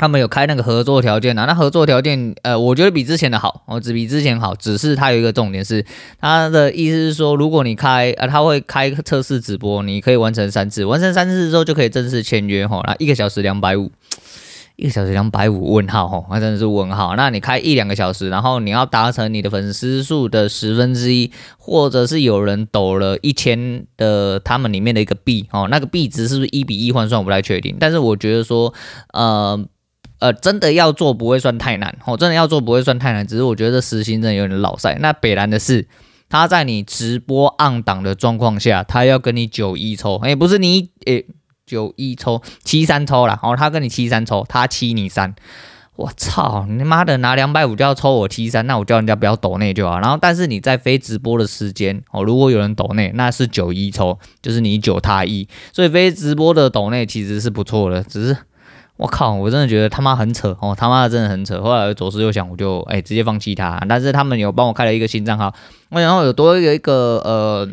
他们有开那个合作条件啊，那合作条件，呃，我觉得比之前的好，哦，只比之前好，只是它有一个重点是，他的意思是说，如果你开，啊，他会开测试直播，你可以完成三次，完成三次之后就可以正式签约，吼，那一个小时两百五，一个小时两百五，问号，吼，那真的是问号，那你开一两个小时，然后你要达成你的粉丝数的十分之一，或者是有人抖了一千的他们里面的一个币，哦，那个币值是不是一比一换算，我不太确定，但是我觉得说，呃。呃，真的要做不会算太难，哦，真的要做不会算太难，只是我觉得实行真的有点老赛。那北兰的是，他在你直播按档的状况下，他要跟你九一抽，诶、欸，不是你，诶、欸，九一抽，七三抽啦。哦，他跟你七三抽，他七你三，我操，你妈的拿两百五就要抽我七三，那我叫人家不要抖内就好。然后，但是你在非直播的时间，哦，如果有人抖内，那是九一抽，就是你九他一，所以非直播的抖内其实是不错的，只是。我靠！我真的觉得他妈很扯哦，他妈的真的很扯。后来左思右想，我就哎、直接放弃他。但是他们有帮我开了一个新账号，我然后有多一个一个呃。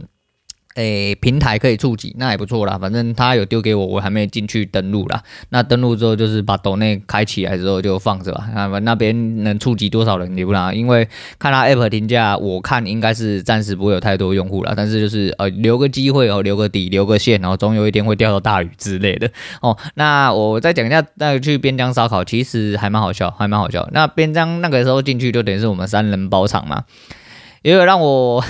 诶、平台可以触及，那也不错啦。反正他有丢给我，我还没进去登录啦。那登录之后，就是把抖内开起来之后就放着吧。那那边能触及多少人也不知道，因为看他 App 评价，我看应该是暂时不会有太多用户了。但是就是呃，留个机会哦，留个底，留个线，然后总有一天会钓到大鱼之类的 哦。那我再讲一下那个去边疆烧烤，其实还蛮好笑，还蛮好笑。那边疆那个时候进去就等于是我们三人包场嘛，也有让我。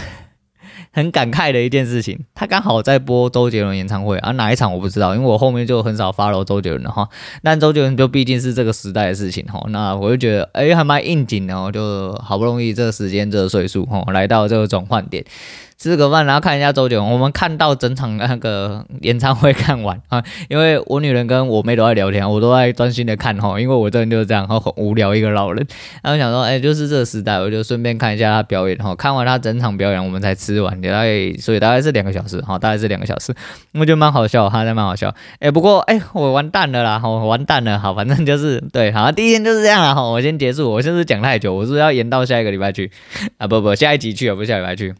很感慨的一件事情，他刚好在播周杰伦演唱会啊，哪一场我不知道，因为我后面就很少 follow 周杰伦的哈。但周杰伦就毕竟是这个时代的事情哈，那我就觉得哎、还蛮应景的哦，就好不容易这个时间这个岁数哈，来到这个转换点。吃个饭，然后看一下周杰伦。我们看到整场那个演唱会看完啊，因为我女人跟我妹都在聊天，我都在专心的看哈。因为我这人就是这样，然后很无聊一个老人。然后想说，哎，就是这个时代，我就顺便看一下他表演哈。看完他整场表演，我们才吃完，大概所以大概是两个小时哈，大概是两个小时，我觉得蛮好笑，他在蛮好笑。哎，不过哎，我完蛋了啦，我完蛋了。好，反正就是对，好，第一天就是这样了哈。我先结束，我就是讲太久？我是不是要延到下一个礼拜去啊？不不，下一集去啊，不下礼拜去。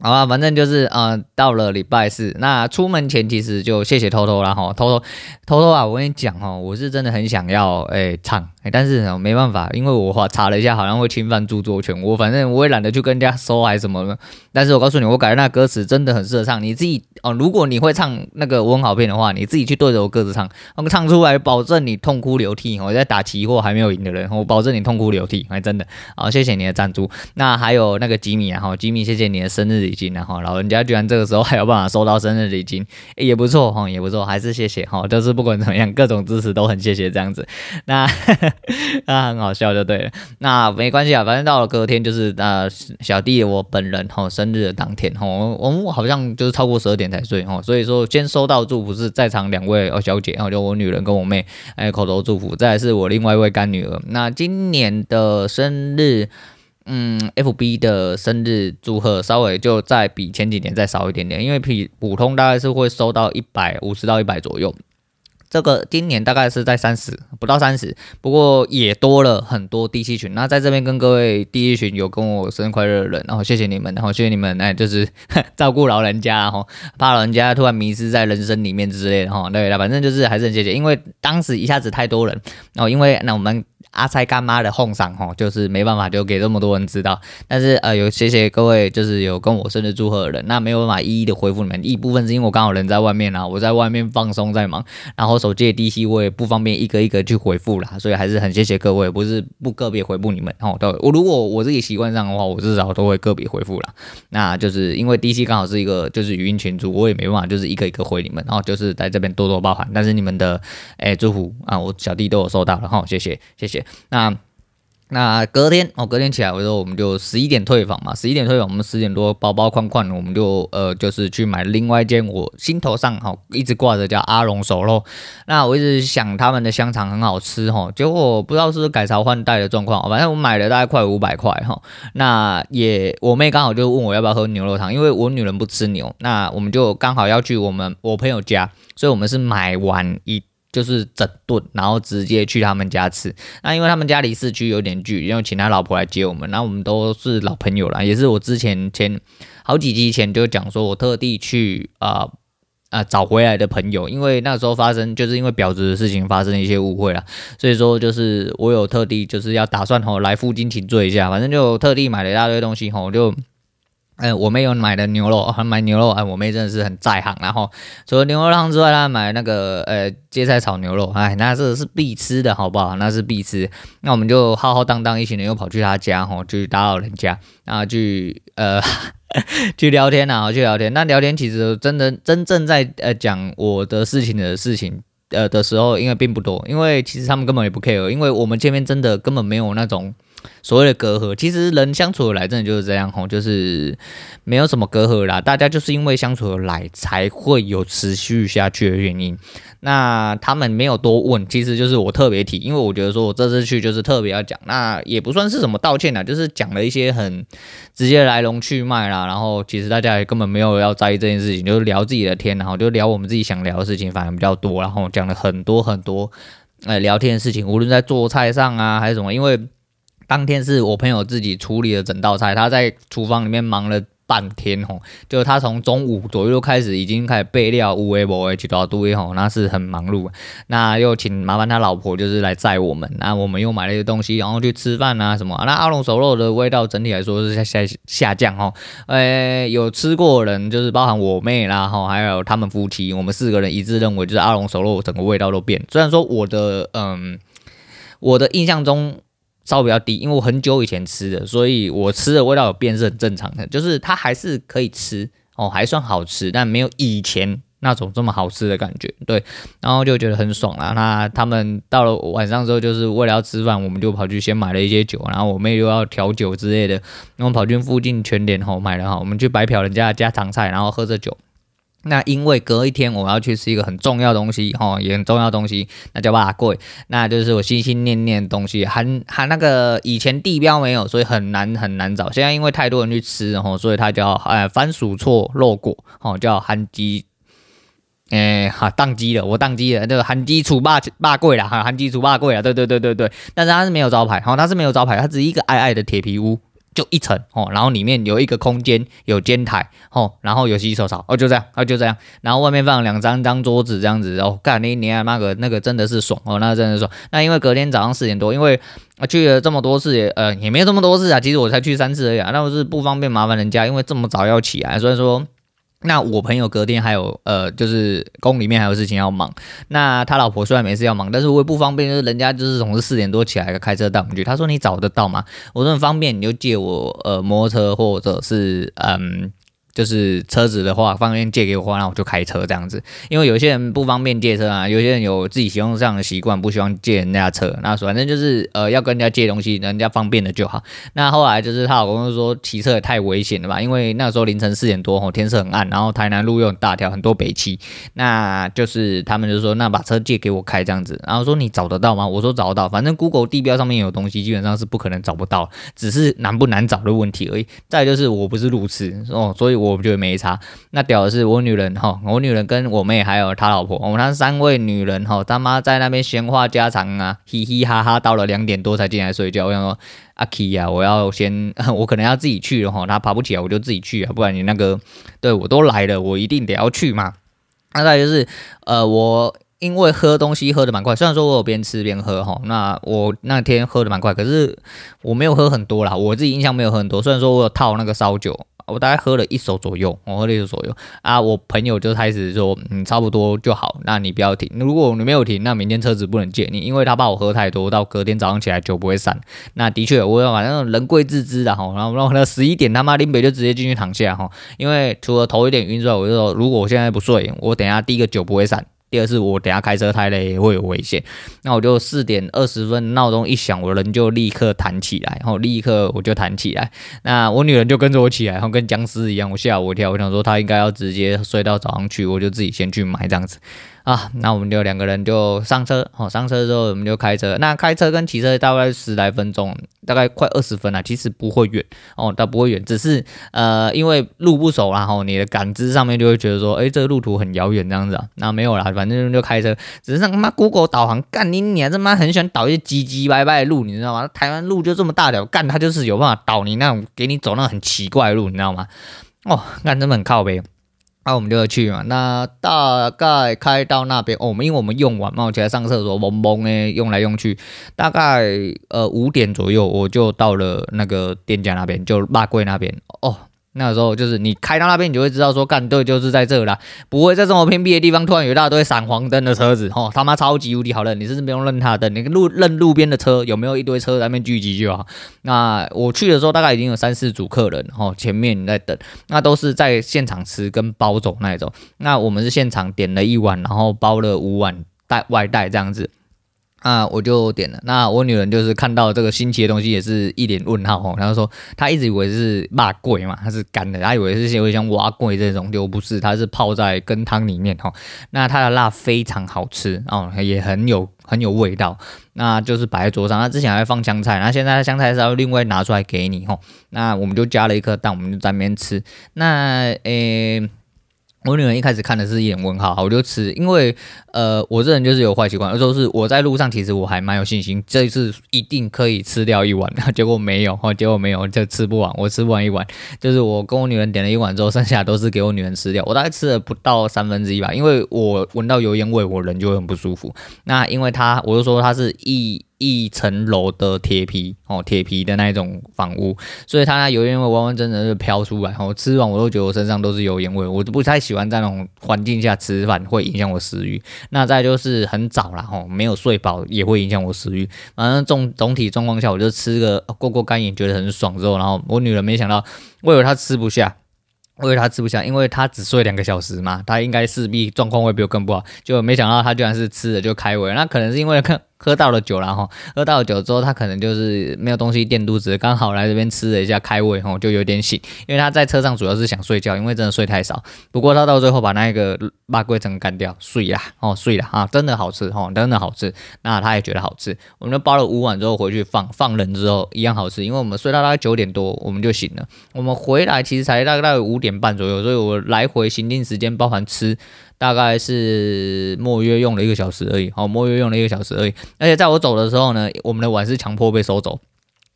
好啊，反正就是呃，到了礼拜四，那出门前其实就谢谢偷偷啦哈，偷偷偷偷啊，我跟你讲哦，我是真的很想要哎、唱、哎，但是，没办法，因为我查了一下，好像会侵犯著作权。我反正我也懒得去跟人家收还是什么的。但是我告诉你，我改的那歌词真的很适合唱。你自己哦，如果你会唱那个我很好骗的话，你自己去对着我歌词唱，那么唱出来，保证你痛哭流涕。我在打期货还没有赢的人，我保证你痛哭流涕。哎，真的，好，谢谢你的赞助。那还有那个吉米啊，哈，吉米，谢谢你的生日礼金啊，哈，老人家居然这个时候还有办法收到生日礼金，也不错哈，也不错，还是谢谢哈。就是不管怎么样，各种支持都很谢谢这样子。那。那很好笑就对了，那没关系啊，反正到了隔天就是呃小弟我本人吼生日的当天吼，我们好像就是超过十二点才睡吼，所以说先收到祝福是在场两位哦小姐，然后就我女人跟我妹哎口头祝福，再来是我另外一位干女儿。那今年的生日，嗯，FB 的生日祝贺稍微就再比前几年再少一点点，因为比普通大概是会收到一百五十到一百左右。这个今年大概是在三十不到三十，不过也多了很多第七群。那在这边跟各位第一群有跟我生日快乐的人，然后谢谢你们，然后谢谢你们，哎，就是 照顾老人家，然后怕老人家突然迷失在人生里面之类的，哈，对了，反正就是还是很谢谢，因为当时一下子太多人，然后因为那我们。阿菜干妈的奉上吼，就是没办法就给这么多人知道，但是呃有谢谢各位就是有跟我生日祝贺的人，那没有办法一一的回复你们，一部分是因为我刚好人在外面啊，我在外面放松在忙，然后手机的 DC 我也不方便一个一个去回复啦，所以还是很谢谢各位，不是不个别回复你们哦，对，我如果我自己习惯上的话，我至少都会个别回复啦，那就是因为 DC 刚好是一个就是语音群组，我也没办法就是一个一个回你们，然后就是在这边多多包涵，但是你们的诶祝福啊，我小弟都有收到了哈，谢谢谢谢，那。那隔天哦，隔天起来我说，我们就十一点退房嘛。十一点退房，我们十点多包包框框，我们就呃就是去买另外一间我心头上哈一直挂着叫阿龙熟肉。那我一直想他们的香肠很好吃哈，结果不知道是不是改朝换代的状况，反正我买了大概快五百块哈。那也我妹刚好就问我要不要喝牛肉汤，因为我女人不吃牛，那我们就刚好要去我们我朋友家，所以我们是买完一。就是整顿，然后直接去他们家吃。那因为他们家离市区有点距离，因为请他老婆来接我们。然后我们都是老朋友了，也是我之前前好几集前就讲说，我特地去啊啊、找回来的朋友。因为那时候发生，就是因为婊子的事情发生一些误会了，所以说就是我有特地就是要打算吼来负荆请罪一下，反正就特地买了一大堆东西吼就。哎，我妹有买的牛肉，还买牛肉。哎，我妹真的是很在行。然后除了牛肉汤之外，她买那个呃芥菜炒牛肉。哎，那这是必吃的，好不好？那是必吃。那我们就浩浩荡荡一群人又跑去她家，吼，去打扰人家，然后去呃 去聊天啊，去聊天。那聊天其实真的真正在呃讲我的事情的事情呃的时候，因为并不多，因为其实他们根本也不 care，因为我们见面真的根本没有那种。所谓的隔阂，其实人相处来，真的就是这样吼，就是没有什么隔阂啦。大家就是因为相处来，才会有持续下去的原因。那他们没有多问，其实就是我特别提，因为我觉得说我这次去就是特别要讲，那也不算是什么道歉啦，就是讲了一些很直接来龙去脉啦。然后其实大家也根本没有要在意这件事情，就是聊自己的天，然后就聊我们自己想聊的事情，反而比较多。然后讲了很多很多呃聊天的事情，无论在做菜上啊还是什么，因为。当天是我朋友自己处理了整道菜，他在厨房里面忙了半天吼，就他从中午左右开始已经开始备料，乌龟不会去到堆吼，那是很忙碌。那又请麻烦他老婆就是来载我们，那我们又买了一些东西，然后去吃饭啊什么。那阿龙熟肉的味道整体来说是下下下降吼，呃，有吃过的人就是包含我妹啦吼，还有他们夫妻，我们四个人一致认为就是阿龙熟肉整个味道都变。虽然说我的嗯，我的印象中。稍微比较低，因为我很久以前吃的，所以我吃的味道有变是很正常的，就是它还是可以吃哦，还算好吃，但没有以前那种这么好吃的感觉，对，然后就觉得很爽啦。那他们到了晚上之后，就是为了要吃饭，我们就跑去先买了一些酒，然后我妹又要调酒之类的，然后跑去附近全联吼买了哈，我们去白嫖人家的家常菜，然后喝着酒。那因为隔一天我要去吃一个很重要东西，哈，也很重要东西，那叫肉粿，那就是我心心念念的东西，含含那个以前地标没有，所以很难很难找。现在因为太多人去吃，然后所以它叫呃番薯错肉果，哦，叫韩鸡，诶，哈，当机了，我当机了，这个韩鸡楚霸霸贵了，哈，韩鸡楚霸贵了，对对对对对，但是它是没有招牌，哈，它是没有招牌，它只是一个矮矮的铁皮屋。就一层哦，然后里面有一个空间，有煎台哦，然后有洗手槽哦，就这样，哦就这样，然后外面放两张张桌子这样子哦，干你你那个那个真的是爽哦，那个、真的是爽。那因为隔天早上四点多，因为去了这么多次也呃也没有这么多次啊，其实我才去三次而已啊，那我是不方便麻烦人家，因为这么早要起来，所以说。那我朋友隔天还有呃，就是宫里面还有事情要忙。那他老婆虽然没事要忙，但是我也不方便，就是人家就是总是四点多起来开车带我们去。他说你找得到吗？我说很方便，你就借我呃摩托车或者是嗯。就是车子的话，方便借给我话，那我就开车这样子。因为有些人不方便借车啊，有些人有自己使用这样的习惯，不希望借人家车。那反正就是呃，要跟人家借东西，人家方便的就好。那后来就是她老公就说骑车也太危险了吧，因为那时候凌晨四点多，吼，天色很暗，然后台南路又很大条，很多北七。那就是他们就说，那把车借给我开这样子。然后说你找得到吗？我说找得到，反正 Google 地标上面有东西，基本上是不可能找不到，只是难不难找的问题而已。再就是我不是路痴哦，所以。我我觉得没差。那屌的是我女人哈，我女人跟我妹还有她老婆，我们那三位女人哈，他妈在那边闲话家常啊，嘻嘻哈哈，到了两点多才进来睡觉。我想说阿 Key 呀，我要先，我可能要自己去了哈，她爬不起来，我就自己去啊，不然你那个对我都来了，我一定得要去嘛。那再就是呃，我因为喝东西喝的蛮快，虽然说我有边吃边喝哈，那我那天喝的蛮快，可是我没有喝很多啦，我自己印象没有喝很多，虽然说我有套那个烧酒。我大概喝了一手左右，我喝了一手左右啊。我朋友就开始说，嗯，差不多就好，那你不要停。如果你没有停，那明天车子不能借你，因为他怕我喝太多，到隔天早上起来酒不会散。那的确，我反正人贵自知的哈。然后然后那十一点他妈林北就直接进去躺下哈，因为除了头有点晕之外，我就说，如果我现在不睡，我等下第一个酒不会散。第二是我等下开车太累会有危险，那我就四点二十分闹钟一响，我人就立刻弹起来，然后立刻我就弹起来。那我女人就跟着我起来，然后跟僵尸一样，我吓我一跳，我想说她应该要直接睡到早上去，我就自己先去买这样子。啊，那我们就两个人就上车，哦，上车之后我们就开车。那开车跟骑车大概十来分钟，大概快二十分了，其实不会远哦，倒不会远，只是呃，因为路不熟啦，吼，你的感知上面就会觉得说，哎，这个路途很遥远这样子啊。那没有啦，反正就开车，只是那他妈 Google 导航干你娘，这妈很喜欢导一些唧唧歪歪的路，你知道吗？台湾路就这么大条，干它就是有办法导你那种，给你走那种很奇怪的路，你知道吗？哦，干真的很靠北。那、我们就要去嘛。那大概开到那边，哦，因为我们用完嘛，我起来上厕所，懵懵诶，用来用去，大概呃五点左右，我就到了那个店家那边，就肉粿那边哦。那时候就是你开到那边，你就会知道说，干对，就是在这啦，不会在这么偏僻的地方突然有一大堆闪黄灯的车子，吼他妈超级无敌好认，你甚至不用认他的，你路认路边的车有没有一堆车在那边聚集就好。那我去的时候大概已经有三四组客人，吼前面在等，那都是在现场吃跟包走那一种。那我们是现场点了一碗，然后包了五碗带外带这样子。啊，我就点了。那我女人就是看到这个新奇的东西，也是一脸问号哦。然后说，她一直以为是辣桂嘛，它是干的，她以为是像像碗粿这种，就不是，它是泡在羹汤里面哈。那它的辣非常好吃哦，也很有很有味道。那就是摆在桌上，那之前还放香菜，那现在香菜是要另外拿出来给你哈。那我们就加了一颗蛋，我们就在那边吃。那诶。我女儿一开始看的是一脸问号，我就吃，因为呃，我这人就是有坏习惯，有时候是我在路上，其实我还蛮有信心，这一次一定可以吃掉一碗，结果没有，结果没有，就吃不完，我吃不完一碗，就是我跟我女人点了一碗之后，剩下都是给我女人吃掉，我大概吃了不到三分之一吧，因为我闻到油烟味，我人就会很不舒服。那因为她，我就说她是一。一层楼的铁皮哦，铁皮的那一种房屋，所以它那油烟味完完整整就飘出来。我吃完我都觉得我身上都是油烟味，我都不太喜欢在那种环境下吃饭，会影响我食欲。那再就是很早了哈，没有睡饱也会影响我食欲。反正总总体状况下，我就吃个过过干瘾，觉得很爽之后，然后我女人没想到，我以为她吃不下，我以为她吃不下，因为她只睡两个小时嘛，她应该势必状况会比我更不好，就没想到她居然是吃了就开胃，那可能是因为看。喝到了酒了哈，喝到了酒之后，他可能就是没有东西垫肚子，刚好来这边吃了一下开胃哈，就有点醒。因为他在车上主要是想睡觉，因为真的睡太少。不过他到最后把那个肉粿整个干掉，睡啦哦，睡了啊，真的好吃哦，真的好吃。那他也觉得好吃，我们就包了五碗之后回去放放冷之后一样好吃，因为我们睡到大概九点多我们就醒了。我们回来其实才大概五点半左右，所以我来回行进时间包含吃。大概是莫约用了一个小时而已，好，莫约用了一个小时而已。而且在我走的时候呢，我们的碗是强迫被收走。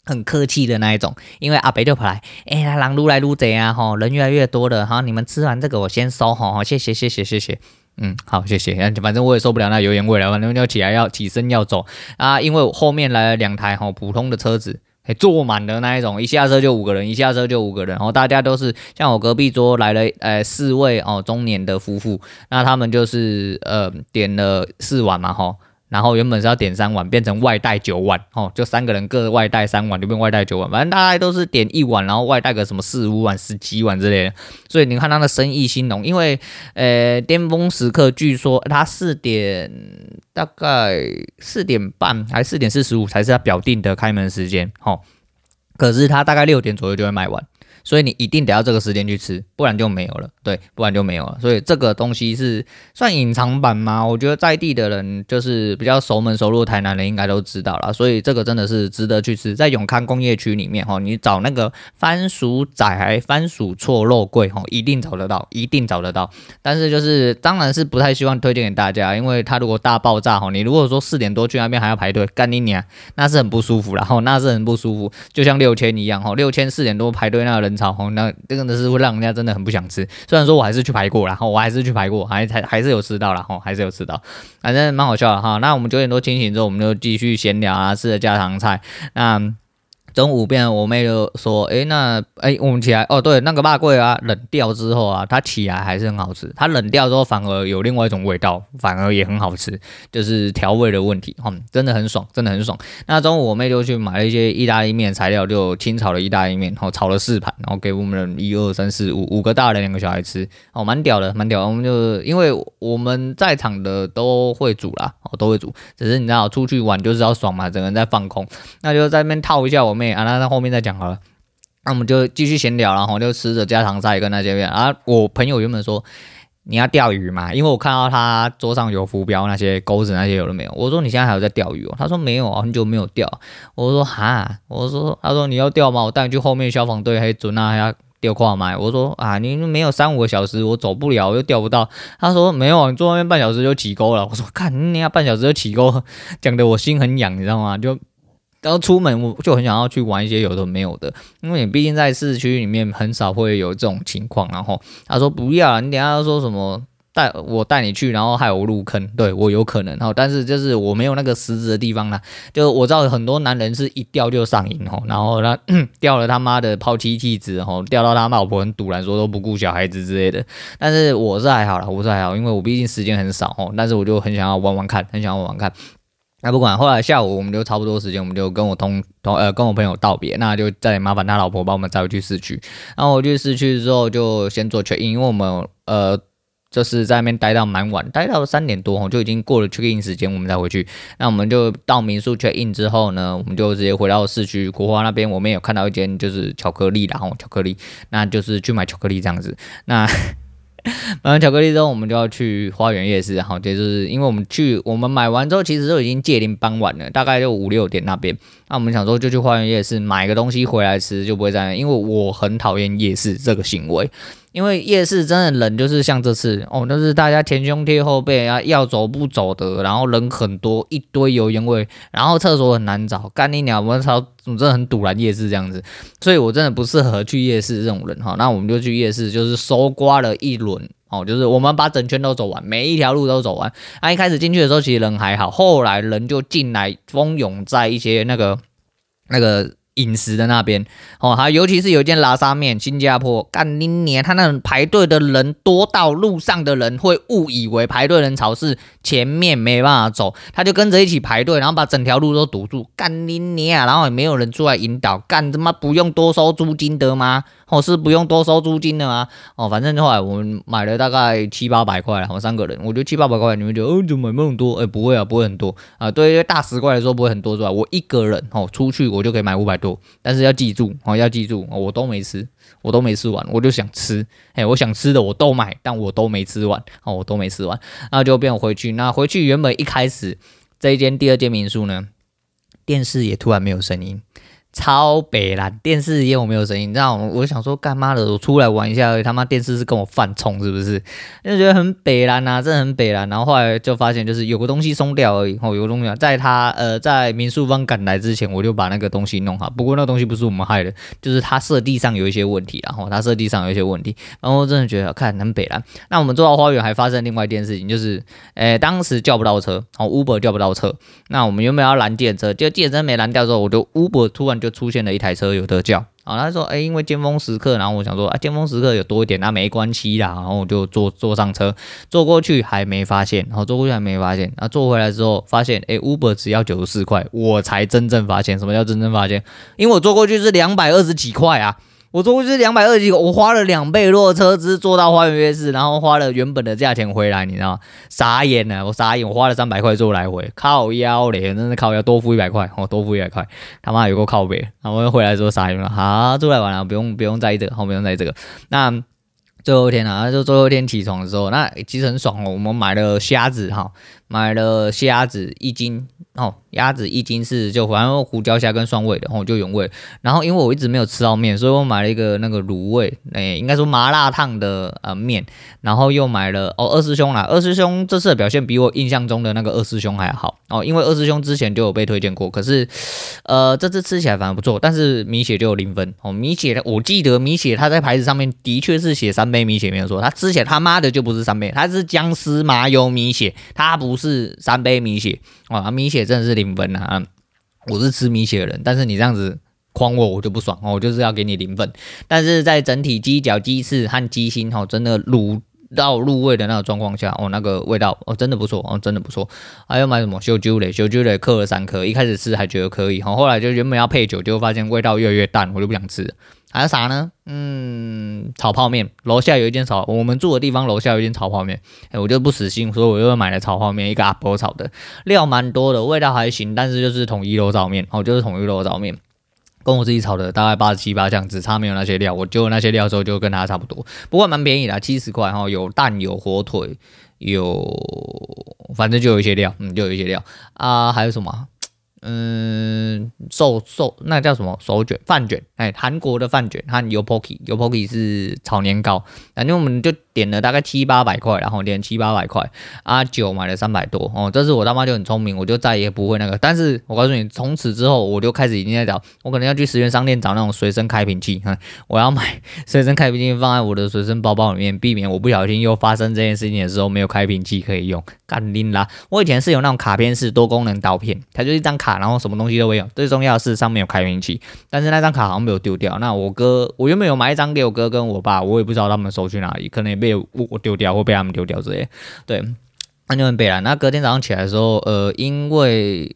很客气的那一种，因为阿北就跑来，哎，他人愈来撸贼啊，吼，人越来越多了，好，你们吃完这个我先收，吼，谢谢谢谢谢谢，嗯，好，谢谢，反正我也受不了那油烟味了，反正就起来要起身要走啊，因为后面来了两台哈普通的车子。坐满的那一种，一下车就五个人，一下车就五个人，然后大家都是像我隔壁桌来了，呃，四位哦中年的夫妇，那他们就是呃点了四碗嘛，吼。然后原本是要点三碗，变成外带九碗，哦，就三个人各外带三碗，就变外带九碗，反正大概都是点一碗，然后外带个什么四五碗、十几碗之类的。所以你看他的生意兴隆，因为呃巅峰时刻据说他四点大概四点半还四点四十五才是他表定的开门时间，哦，可是他大概六点左右就会卖完。所以你一定得要这个时间去吃，不然就没有了。对，不然就没有了。所以这个东西是算隐藏版吗？我觉得在地的人就是比较熟门熟路，台南人应该都知道了。所以这个真的是值得去吃，在永康工业区里面哈，你找那个番薯仔、番薯错肉桂哈，一定找得到，一定找得到。但是就是当然是不太希望推荐给大家，因为它如果大爆炸哈，你如果说四点多去那边还要排队，干你娘，那是很不舒服，然后那是很不舒服，就像六千一样哈，六千四点多排队那个人。炒红，那这个呢是会让人家真的很不想吃。虽然说我还是去排过，然后我还是去排过，还还还是有吃到了，哈，还是有吃到，反正蛮好笑的哈。那我们九点多清醒之后，我们就继续闲聊啊，吃了家常菜，那。中午变，我妹就说：“哎、欸，那哎、欸，我们起来哦，对，那个辣桂啊，冷掉之后啊，它起来还是很好吃。它冷掉之后反而有另外一种味道，反而也很好吃，就是调味的问题，嗯，真的很爽，真的很爽。那中午我妹就去买了一些意大利面材料，就清炒了意大利面，然后炒了四盘，然后给我们一二三四五五个大人两个小孩吃，哦，蛮屌的，蛮屌的。我们就因为我们在场的都会煮啦，哦，都会煮，只是你知道出去玩就是要爽嘛，整个人在放空，那就在那边套一下我妹。”啊，那那后面再讲好了，那我们就继续闲聊，然后就吃着家常菜跟他见面。啊，我朋友原本说你要钓鱼嘛，因为我看到他桌上有浮标那些钩子那些有了没有？我说你现在还有在钓鱼哦？他说没有啊，很久没有钓。我说哈，我说他说你要钓吗？我带你去后面消防队还准啊，还要钓跨麦。我说啊，你没有三五个小时，我走不了，又钓不到。他说没有，你坐外面半小时就起钩了。我说看你要半小时就起钩，讲的我心很痒，你知道吗？就。然后出门我就很想要去玩一些有的没有的，因为你毕竟在市区里面很少会有这种情况。然后他说不要，你等下说什么带我带你去，然后害我入坑，对我有可能。然后但是就是我没有那个实质的地方啦，就我知道很多男人是一钓就上瘾吼，然后他钓了他妈的抛妻弃子吼，钓到他老婆很赌然，说都不顾小孩子之类的。但是我是还好啦，我是还好，因为我毕竟时间很少哦，但是我就很想要玩玩看，很想要玩玩看。那不管，后来下午我们就差不多时间，我们就跟我同同呃跟我朋友道别，那就再麻烦他老婆帮我们载回去市区。然后我去市区之后就先做 check in，因为我们呃就是在那边待到蛮晚，待到三点多就已经过了 check in 时间，我们才回去。那我们就到民宿 check in 之后呢，我们就直接回到市区国华那边，我们有看到一间就是巧克力，然后巧克力，那就是去买巧克力这样子。那 买完巧克力之后，我们就要去花园夜市，然后就是因为我们去，我们买完之后，其实都已经接近傍晚了，大概就五六点那边。那我们想说，就去花园夜市买个东西回来吃，就不会这样，因为我很讨厌夜市这个行为。因为夜市真的冷就是像这次哦，就是大家前胸贴后背啊，要走不走的，然后人很多，一堆油烟味，然后厕所很难找，干你娘！我操，我真的很堵拦夜市这样子，所以我真的不适合去夜市这种人哈。那我们就去夜市，就是搜刮了一轮哦，就是我们把整圈都走完，每一条路都走完。那、啊、一开始进去的时候其实人还好，后来人就进来蜂拥在一些那个那个。饮食的那边哦，还尤其是有一间拉沙面，新加坡干你娘，他那种排队的人多到路上的人会误以为排队人潮是前面没办法走，他就跟着一起排队，然后把整条路都堵住，干你娘，然后也没有人出来引导，干他妈不用多收租金的吗？哦，是不用多收租金的吗？哦，反正后来我们买了大概七八百块，我们三个人，我觉得七八百块，你们觉得哦，怎么买那么多？哎，不会啊，不会很多啊。对于大十块来说不会很多，是吧？我一个人哦出去我就可以买五百多，但是要记住哦，要记住，我都没吃，我都没吃完，我就想吃，哎，我想吃的我都买，但我都没吃完，哦，我都没吃完，那就变回去。那回去原本一开始这一间第二间民宿呢，电视也突然没有声音。超北蓝，电视也有没有声音？你知道，我想说干嘛的？我出来玩一下，他妈电视是跟我犯冲是不是？就觉得很北蓝呐、啊，真的很北蓝。然后后来就发现，就是有个东西松掉而已。哦，有个东西在他呃在民宿方赶来之前，我就把那个东西弄好。不过那个东西不是我们害的，就是它设计上有一些问题，然后它设计上有一些问题。然后真的觉得看很北蓝。那我们坐到花园还发生另外一件事情，就是，诶，当时叫不到车，哦，Uber 叫不到车。那我们原本要拦电车，就电车没拦掉之后，我就 Uber 突然就出现了一台车有的叫。啊，他说，哎，因为尖峰时刻，然后我想说，啊，尖峰时刻有多一点，那没关系啦。然后我就坐坐上车，坐过去还没发现，然后坐过去还没发现，那坐回来之后发现，哎，Uber 只要九十四块，我才真正发现什么叫真正发现，因为我坐过去是两百二十几块啊。我坐过去两百二十几个，我花了两倍多的车资坐到花园夜市，然后花了原本的价钱回来，你知道吗？傻眼了，我傻眼，我花了三百块坐来回，靠腰嘞，真是靠腰，多付一百块，哦，多付一百块，他妈有个靠背，然后回来之后傻眼了，好，出来玩了，不用不用在意这个，好，不用在意这个，那。最后一天啊，就最后一天起床的时候，那其实很爽哦。我们买了虾子哈，买了虾子一斤哦，鸭子一斤是就反正胡椒虾跟蒜味的，然哦就原味。然后因为我一直没有吃到面，所以我买了一个那个卤味，哎，应该说麻辣烫的呃面。然后又买了哦二师兄啦，二师兄这次的表现比我印象中的那个二师兄还好哦，因为二师兄之前就有被推荐过，可是呃这次吃起来反而不错，但是米血就有零分哦。米血我记得米血它在牌子上面的确是写三杯。米血没有错，他之前他妈的就不是三杯，他是姜丝麻油米血，他不是三杯米血啊！米血真的是零分啊！我是吃米血的人，但是你这样子诓我，我就不爽哦，我就是要给你零分。但是在整体鸡脚、鸡翅和鸡心哈，真的卤到入味的那个状况下，哦，那个味道哦，真的不错哦，真的不错。还有买什么烧酒嘞？烧酒嘞，刻了三颗，一开始吃还觉得可以，好，后来就原本要配酒，结果发现味道越来越淡，我就不想吃。还有啥呢？嗯，炒泡面。楼下有一间炒，我们住的地方楼下有一间炒泡面。哎，我就不死心，所以我又买了炒泡面，一个阿婆炒的，料蛮多的，味道还行，但是就是统一肉燥面，哦，就是统一肉燥面，跟我自己炒的大概八十七八这样，只差没有那些料。我就那些料之后就跟它差不多，不过蛮便宜的，七十块哈，有蛋有火腿，有反正就有一些料，嗯，就有一些料啊，还有什么？嗯，寿寿那叫什么手卷饭卷？哎，韩国的饭卷和 yopoki，yopoki 是炒年糕。反正我们就点了大概七八百块，然后点七八百块啊，酒买了三百多哦。这是我他妈就很聪明，我就再也不会那个。但是我告诉你，从此之后我就开始已经在找，我可能要去十元商店找那种随身开瓶器，哼我要买随身开瓶器放在我的随身包包里面，避免我不小心又发生这件事情的时候没有开瓶器可以用。干拎啦！我以前是有那种卡片式多功能刀片，它就是一张卡，然后什么东西都没有。最重要的是上面有开瓶器，但是那张卡好像没有丢掉。那我哥，我原本有买一张给我哥跟我爸，我也不知道他们收去哪里，可能也被我丢掉，或被他们丢掉之类。对，那就很悲哀。那隔天早上起来的时候，呃，因为。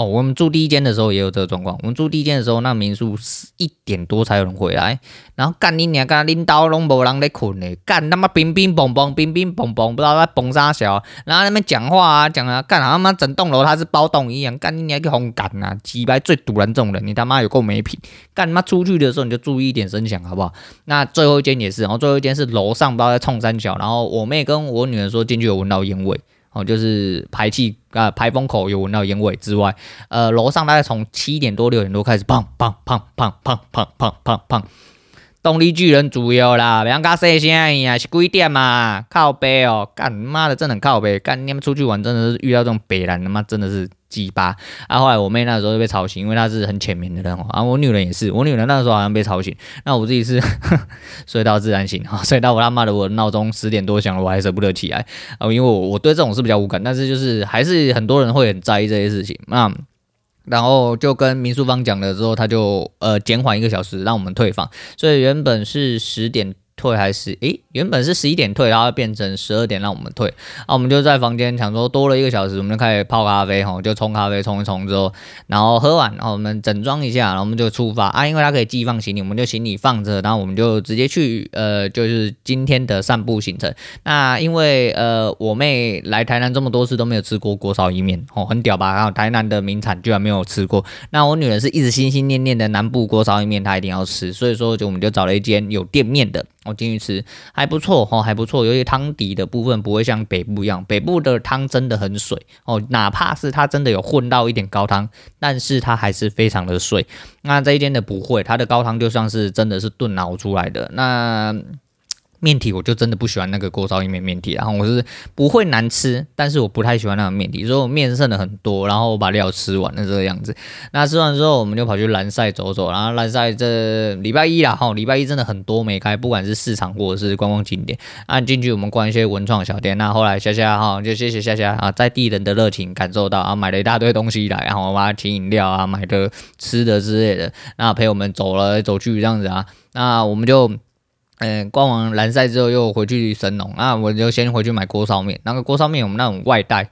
哦，我们住第一间的时候也有这个状况。我们住第一间的时候，那民宿一点多才有人回来，然后干你娘，干领导拢无人在困呢，干他妈乒乒乓乓，乒乒乓乓，不知道在蹦啥小，然后那边讲话啊，讲啊，干他妈整栋楼他是包栋一样，干你娘个红干啊，鸡掰最堵人这种人，你他妈有够没品，干他妈出去的时候你就注意一点声响好不好？那最后一间也是，然后最后一间是楼上不知道在冲三小，然后我妹跟我女儿说进去有闻到烟味。哦，就是排气啊，排风口有闻到烟味之外，呃，楼上大概从七点多六点多开始，砰砰砰砰砰砰砰砰砰，动力巨人主要啦，别讲细声呀，是几点嘛？靠背哦，干妈的真的很靠背，干你们出去玩真的是遇到这种北男，他妈真的是。鸡巴啊！后来我妹那时候就被吵醒，因为她是很浅眠的人哦。啊，我女人也是，我女人那时候好像被吵醒。那我自己是 睡到自然醒啊，睡到我他妈的我的闹钟十点多响了，我还舍不得起来啊，因为我我对这种事比较无感，但是就是还是很多人会很在意这些事情。那然后就跟民宿方讲了之后，他就呃减缓一个小时让我们退房，所以原本是十点。退还是诶，原本是十一点退，然后变成十二点让我们退。啊，我们就在房间想说多了一个小时，我们就开始泡咖啡哈，就冲咖啡冲一冲之后，然后喝完，然后我们整装一下，然后我们就出发啊，因为它可以寄放行李，我们就行李放着，然后我们就直接去呃，就是今天的散步行程。那因为呃，我妹来台南这么多次都没有吃过锅烧意面哦，很屌吧？然后台南的名产居然没有吃过。那我女人是一直心心念念的南部锅烧意面，她一定要吃，所以说就我们就找了一间有店面的。我进去吃还不错哦，还不错。由于汤底的部分不会像北部一样，北部的汤真的很水哦，哪怕是它真的有混到一点高汤，但是它还是非常的水。那这一间的不会，它的高汤就像是真的是炖熬出来的那。面体我就真的不喜欢那个锅烧意面面体，然后我是不会难吃，但是我不太喜欢那个面体，所以我面剩的很多，然后我把料吃完了这个样子。那吃完之后，我们就跑去兰赛走走，然后兰赛这礼拜一啦，哈，礼拜一真的很多没开，不管是市场或者是观光景点。按进去我们逛一些文创小店，那后来夏夏哈，就谢谢夏夏啊，在地人的热情感受到啊，买了一大堆东西来，然后我把它请饮料啊，买的吃的之类的，那陪我们走了走去这样子啊，那我们就。嗯，逛完蓝赛之后又回去神农，那我就先回去买锅烧面。那个锅烧面我们那种外带，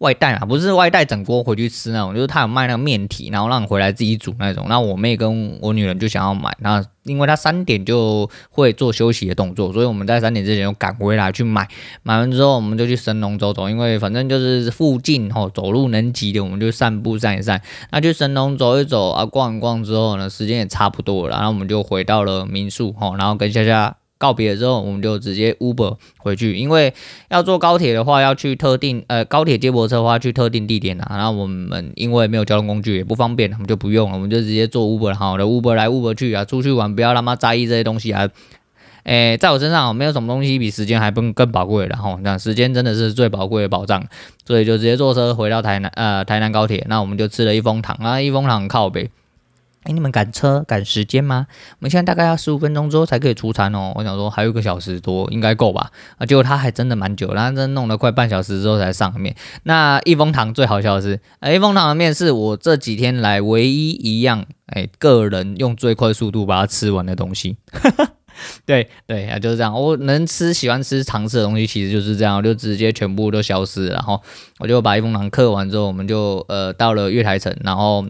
外带啊，不是外带整锅回去吃那种，就是他有卖那个面体，然后让你回来自己煮那种。那我妹跟我女人就想要买，那因为她三点就会做休息的动作，所以我们在三点之前就赶回来去买。买完之后我们就去神农走走，因为反正就是附近吼，走路能急的我们就散步散一散。那去神农走一走啊，逛一逛之后呢，时间也差不多了，然后我们就回到了民宿吼，然后跟虾虾。告别了之后，我们就直接 Uber 回去，因为要坐高铁的话，要去特定呃高铁接驳车的话，去特定地点啊。然后我们因为没有交通工具，也不方便，我们就不用了，我们就直接坐 Uber 好的 Uber 来 Uber 去啊，出去玩不要他妈在意这些东西啊。诶，在我身上没有什么东西比时间还更更宝贵的哈，那时间真的是最宝贵的保障，所以就直接坐车回到台南呃台南高铁，那我们就吃了一风糖啊，一风糖靠北。哎，你们赶车赶时间吗？我们现在大概要十五分钟之后才可以出餐哦。我想说还有一个小时多，应该够吧？啊，结果他还真的蛮久，然后真的弄了快半小时之后才上面。那一风堂最好笑的是，哎，一风堂的面是我这几天来唯一一样，哎，个人用最快速度把它吃完的东西。对对啊，就是这样。我能吃喜欢吃常吃的东西，其实就是这样，我就直接全部都消失。然后我就把一风堂刻完之后，我们就呃到了月台城，然后。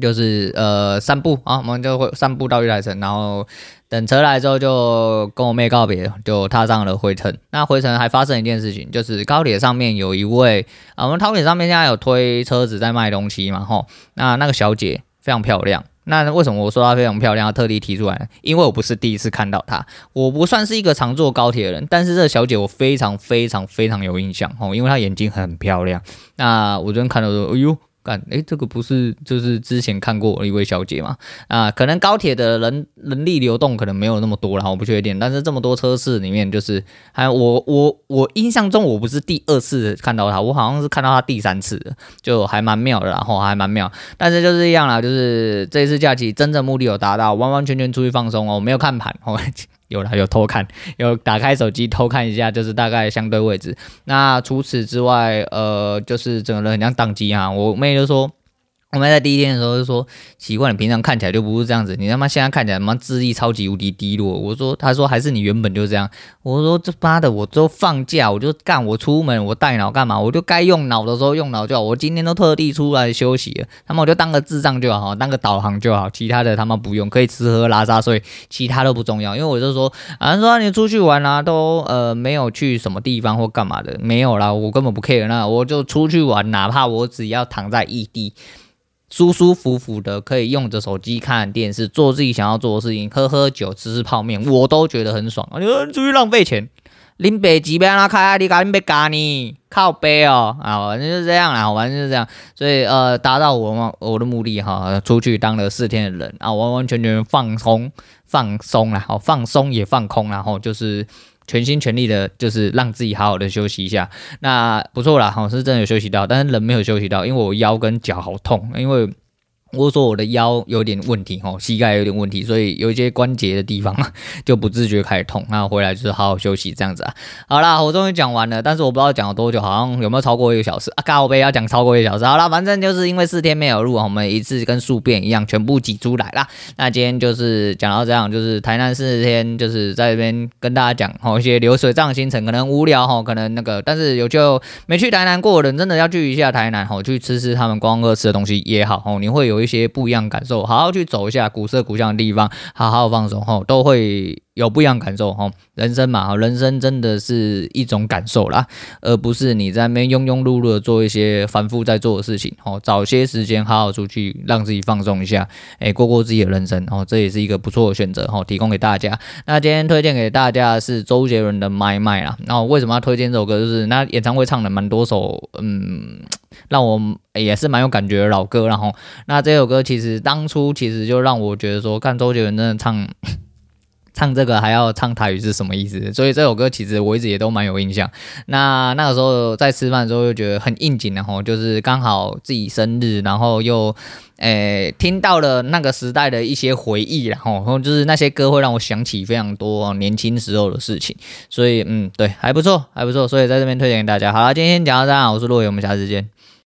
就是呃散步啊，我们就会散步到玉台城，然后等车来之后就跟我妹告别，就踏上了回程。那回程还发生一件事情，就是高铁上面有一位啊，我们高铁上面现在有推车子在卖东西嘛，吼，那那个小姐非常漂亮。那为什么我说她非常漂亮，要特地提出来？因为我不是第一次看到她，我不算是一个常坐高铁的人，但是这个小姐我非常非常非常有印象哦，因为她眼睛很漂亮。那我昨天看到说，哎呦。干，诶，这个不是就是之前看过一位小姐嘛？啊，可能高铁的人人力流动可能没有那么多，然后我不确定。但是这么多车次里面，就是还有我我我印象中我不是第二次看到她，我好像是看到她第三次，就还蛮妙的，然后还蛮妙。但是就是这样啦，就是这一次假期真正目的有达到，完完全全出去放松哦，没有看盘哦。有啦，有偷看，有打开手机偷看一下，就是大概相对位置。那除此之外，呃，就是整个人很像宕机啊。我妹就说。我们在第一天的时候就说，奇怪，你平常看起来就不是这样子，你他妈现在看起来他妈智力超级无敌低落。我说，他说还是你原本就这样。我说这妈的，我都放假，我就干，我出门我带脑干嘛？我就该用脑的时候用脑就好。我今天都特地出来休息了，他妈我就当个智障就好，当个导航就好，其他的他妈不用，可以吃喝拉撒睡，其他都不重要。因为我就说，啊说你出去玩啊，都呃没有去什么地方或干嘛的，没有啦，我根本不 care 那，我就出去玩，哪怕我只要躺在异地。舒舒服服的，可以用着手机看电视，做自己想要做的事情，喝喝酒，吃吃泡面，我都觉得很爽。你说出去浪费钱，林北几边拉开，你赶紧别干你靠背哦 啊，反正就是这样啦，反正就是这样。所以呃，达到我我的目的哈，出去当了四天的人啊，完完全全放松放松啦，好放松也放空，然后就是。全心全力的，就是让自己好好的休息一下，那不错啦，好像是真的有休息到，但是人没有休息到，因为我腰跟脚好痛，因为。我说我的腰有点问题哦，膝盖有点问题，所以有一些关节的地方 就不自觉开始痛。那回来就是好好休息这样子啊。好啦，我终于讲完了，但是我不知道讲了多久，好像有没有超过一个小时啊？靠北要讲超过一个小时。好啦，反正就是因为四天没有录，我们一次跟宿便一样全部挤出来啦。那今天就是讲到这样，就是台南四天，就是在这边跟大家讲哦一些流水账行程，可能无聊哈，可能那个，但是有就没去台南过的人，真的要去一下台南哦，去吃吃他们观光客吃的东西也好哦，你会有。有一些不一样感受，好好去走一下古色古香的地方，好好放松后，都会。有不一样感受哈。人生嘛，人生真的是一种感受啦，而不是你在那边庸庸碌碌的做一些反复在做的事情。哦，找些时间好好出去，让自己放松一下，哎，过过自己的人生。哦，这也是一个不错的选择。哦，提供给大家。那今天推荐给大家的是周杰伦的《My My》啦。那为什么要推荐这首歌？就是那演唱会唱了蛮多首，嗯，让我也是蛮有感觉的老歌。然后，那这首歌其实当初其实就让我觉得说，看周杰伦真的唱。唱这个还要唱台语是什么意思？所以这首歌其实我一直也都蛮有印象。那那个时候在吃饭的时候就觉得很应景的吼，就是刚好自己生日，然后又诶、听到了那个时代的一些回忆，然后就是那些歌会让我想起非常多年轻时候的事情。所以嗯，对，还不错，还不错。所以在这边推荐给大家。好了，今天讲到这，我是洛伟，我们下次见。